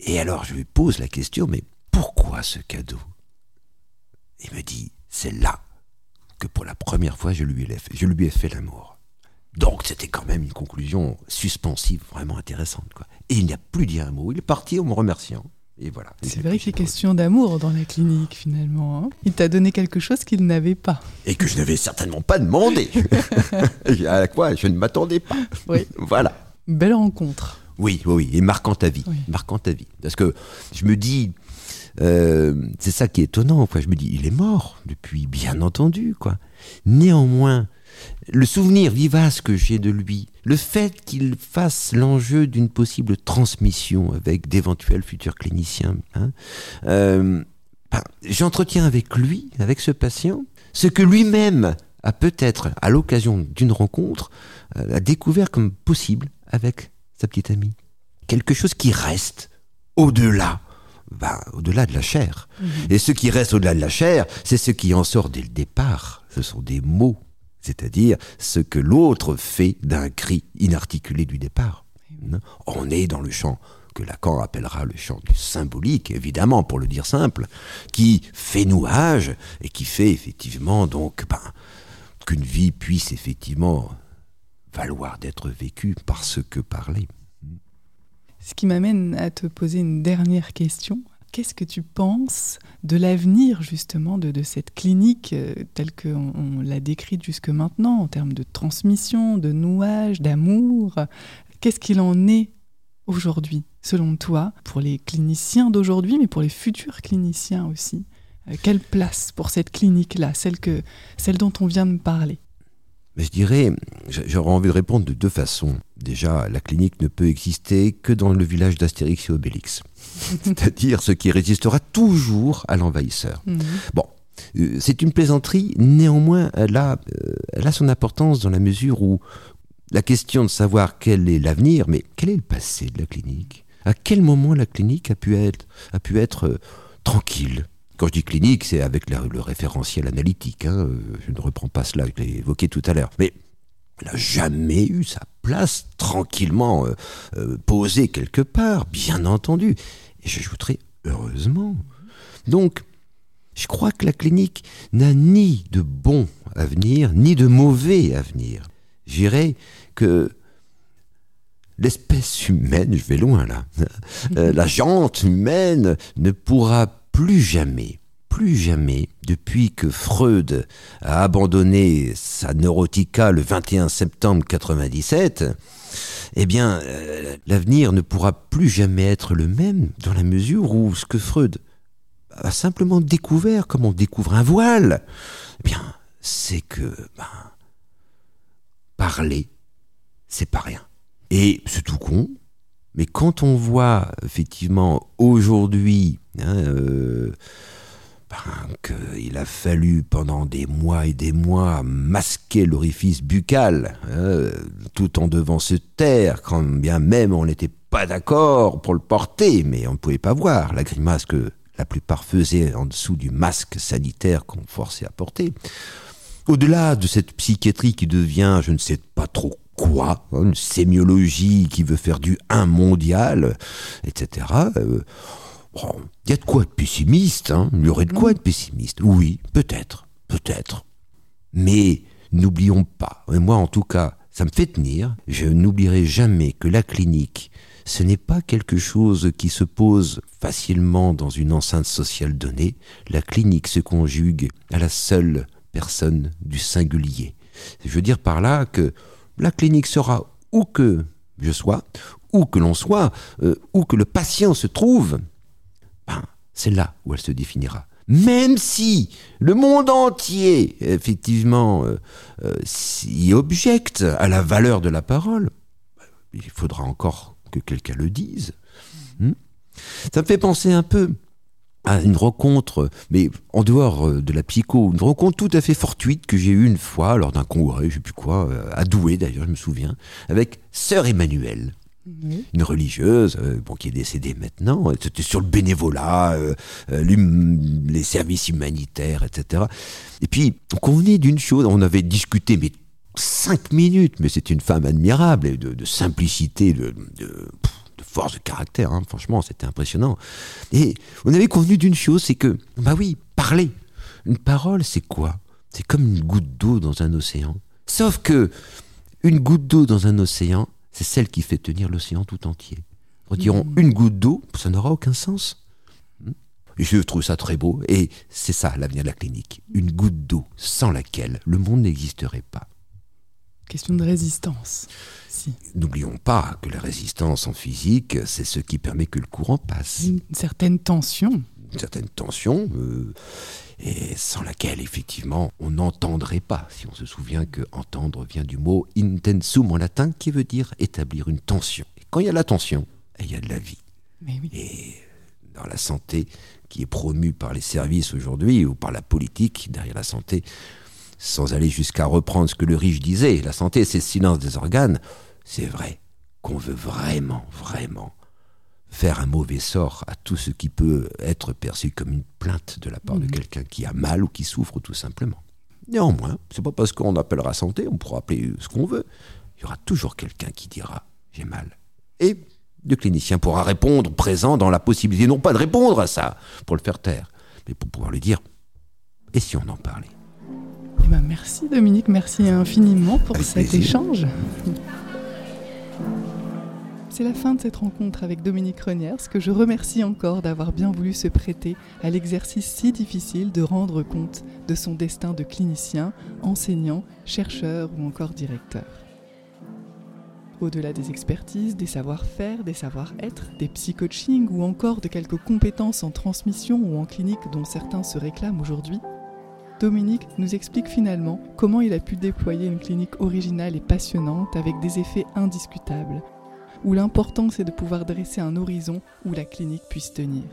Et alors je lui pose la question, mais pourquoi ce cadeau? Il me dit, c'est là que pour la première fois je lui ai fait, je lui ai fait l'amour. Donc c'était quand même une conclusion suspensive vraiment intéressante. Quoi. Et il n'y a plus dit un mot. Il est parti en me remerciant. Et voilà.
C'est vrai que c'est question d'amour dans la clinique finalement. Hein. il t'a donné quelque chose qu'il n'avait pas.
Et que je n'avais certainement pas demandé. <laughs> à quoi je ne m'attendais pas. Oui. voilà.
Belle rencontre.
Oui, oui, oui. Et marquant ta vie. Marquant ta vie. Parce que je me dis, euh, c'est ça qui est étonnant. Quoi. Je me dis, il est mort depuis, bien entendu. quoi. Néanmoins, le souvenir vivace que j'ai de lui, le fait qu'il fasse l'enjeu d'une possible transmission avec d'éventuels futurs cliniciens, hein, euh, ben, j'entretiens avec lui, avec ce patient, ce que lui-même a peut-être, à l'occasion d'une rencontre, euh, a découvert comme possible avec sa petite amie. Quelque chose qui reste au-delà ben, au-delà de la chair. Mhm. Et ce qui reste au-delà de la chair, c'est ce qui en sort dès le départ. Ce sont des mots c'est-à-dire ce que l'autre fait d'un cri inarticulé du départ. On est dans le champ que Lacan appellera le champ du symbolique, évidemment, pour le dire simple, qui fait nouage et qui fait effectivement donc ben, qu'une vie puisse effectivement valoir d'être vécue par ce que parler.
Ce qui m'amène à te poser une dernière question. Qu'est-ce que tu penses de l'avenir justement de, cette clinique euh, telle qu'on on, l'a décrite jusque maintenant en termes de transmission, de nouage, d'amour? Qu'est-ce qu'il en est aujourd'hui, selon toi, pour les cliniciens d'aujourd'hui, mais pour les futurs cliniciens aussi? Euh, Quelle place pour cette clinique-là, celle, que, celle dont on vient de parler?
Je dirais, j'aurais envie de répondre de deux façons. Déjà, la clinique ne peut exister que dans le village d'Astérix et Obélix. <laughs> C'est-à-dire ce qui résistera toujours à l'envahisseur. Mhm. Bon, euh, c'est une plaisanterie, néanmoins, elle a, euh, elle a son importance dans la mesure où la question de savoir quel est l'avenir, mais quel est le passé de la clinique? À quel moment la clinique a pu être, a pu être euh, tranquille? Quand je dis clinique, c'est avec le référentiel analytique. Hein. Je ne reprends pas cela, je l'ai évoqué tout à l'heure. Mais n'a jamais eu sa place tranquillement euh, euh, posée quelque part, bien entendu. Et j'ajouterai heureusement. Donc, je crois que la clinique n'a ni de bon avenir, ni de mauvais avenir. J'irai que l'espèce humaine, je vais loin là, <laughs> euh, la <laughs> jante humaine ne pourra plus jamais, plus jamais, depuis que Freud a abandonné sa neurotica le 21 septembre 97, eh bien, euh, l'avenir ne pourra plus jamais être le même dans la mesure où ce que Freud a simplement découvert, comme on découvre un voile, eh bien, c'est que ben, parler, c'est pas rien. Et c'est tout con, mais quand on voit effectivement aujourd'hui hein, euh, ben, qu'il a fallu pendant des mois et des mois masquer l'orifice buccal, hein, tout en devant se taire, quand bien même on n'était pas d'accord pour le porter, mais on ne pouvait pas voir la grimace que la plupart faisaient en dessous du masque sanitaire qu'on forçait à porter. Au-delà de cette psychiatrie qui devient, je ne sais pas trop quoi Une sémiologie qui veut faire du un mondial, etc. Euh, il y a de quoi être pessimiste, hein il y aurait de quoi mm. être pessimiste. Oui, peut-être, peut-être. Mais n'oublions pas, et moi en tout cas, ça me fait tenir. Je n'oublierai jamais que la clinique, ce n'est pas quelque chose qui se pose facilement dans une enceinte sociale donnée. La clinique se conjugue à la seule personne du singulier. Je veux dire par là que la clinique sera où que je sois, où que l'on soit, euh, où que le patient se trouve, c'est là où elle se définira. Même si le monde entier, effectivement, euh, euh, s'y objecte à la valeur de la parole, il faudra encore que quelqu'un le dise. Hmm Ça me fait penser un peu à une rencontre, mais en dehors de la psycho, une rencontre tout à fait fortuite que j'ai eue une fois lors d'un congrès, je sais plus quoi, à Douai d'ailleurs, je me souviens, avec Sœur Emmanuelle une religieuse, euh, bon, qui est décédée maintenant. C'était sur le bénévolat, euh, euh, les services humanitaires, etc. Et puis, on convenait d'une chose, on avait discuté, mais cinq minutes, mais c'est une femme admirable, de, simplicité, de, force de caractère, hein. franchement, c'était impressionnant. Et on avait convenu d'une chose, c'est que, bah oui, parler. Une parole, c'est quoi? C'est comme une goutte d'eau dans un océan. Sauf que, une goutte d'eau dans un océan, c'est celle qui fait tenir l'océan tout entier. Retirons mmh. une goutte d'eau, ça n'aura aucun sens. Hmm? Je trouve ça très beau, et c'est ça l'avenir de la clinique. Une goutte d'eau sans laquelle le monde n'existerait pas.
Question de résistance. Si.
N'oublions pas que la résistance en physique, c'est ce qui permet que le courant passe.
Une certaine tension.
Une certaine tension. Euh, et sans laquelle, effectivement, on n'entendrait pas, si on se souvient que entendre vient du mot intensum en latin, qui veut dire établir une tension. Et quand il y a la tension, il y a de la vie. Et dans la santé qui est promue par les services aujourd'hui, ou par la politique derrière la santé, sans aller jusqu'à reprendre ce que le riche disait, la santé c'est le silence des organes, c'est vrai qu'on veut vraiment, vraiment faire un mauvais sort à tout ce qui peut être perçu comme une plainte de la part de mhm. quelqu'un qui a mal ou qui souffre tout simplement. Néanmoins, c'est pas parce qu'on appellera santé, on pourra appeler ce qu'on veut. Il y aura toujours quelqu'un qui dira j'ai mal. Et le clinicien pourra répondre présent dans la possibilité, non pas de répondre à ça pour le faire taire, mais pour pouvoir lui dire et si on en parlait?
Eh ben Merci Dominique, merci infiniment pour cet échange. C'est la fin de cette rencontre avec Dominique Reniers, que je remercie encore d'avoir bien voulu se prêter à l'exercice si difficile de rendre compte de son destin de clinicien, enseignant, chercheur ou encore directeur. Au-delà des expertises, des savoir-faire, des savoir-être, des psy-coaching ou encore de quelques compétences en transmission ou en clinique dont certains se réclament aujourd'hui, Dominique nous explique finalement comment il a pu déployer une clinique originale et passionnante avec des effets indiscutables où l'important c'est de pouvoir dresser un horizon où la clinique puisse tenir.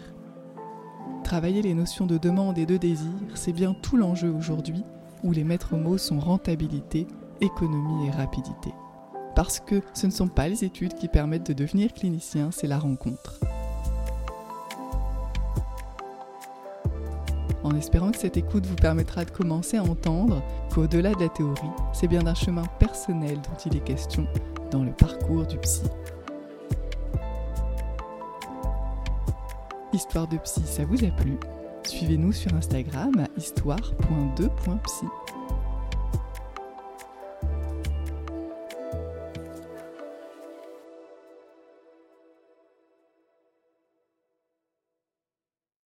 Travailler les notions de demande et de désir, c'est bien tout l'enjeu aujourd'hui, où les maîtres mots sont rentabilité, économie et rapidité. Parce que ce ne sont pas les études qui permettent de devenir clinicien, c'est la rencontre. en espérant que cette écoute vous permettra de commencer à entendre qu'au-delà de la théorie, c'est bien d'un chemin personnel dont il est question dans le parcours du psy. Histoire de psy, ça vous a plu? Suivez-nous sur Instagram à histoire.2.psy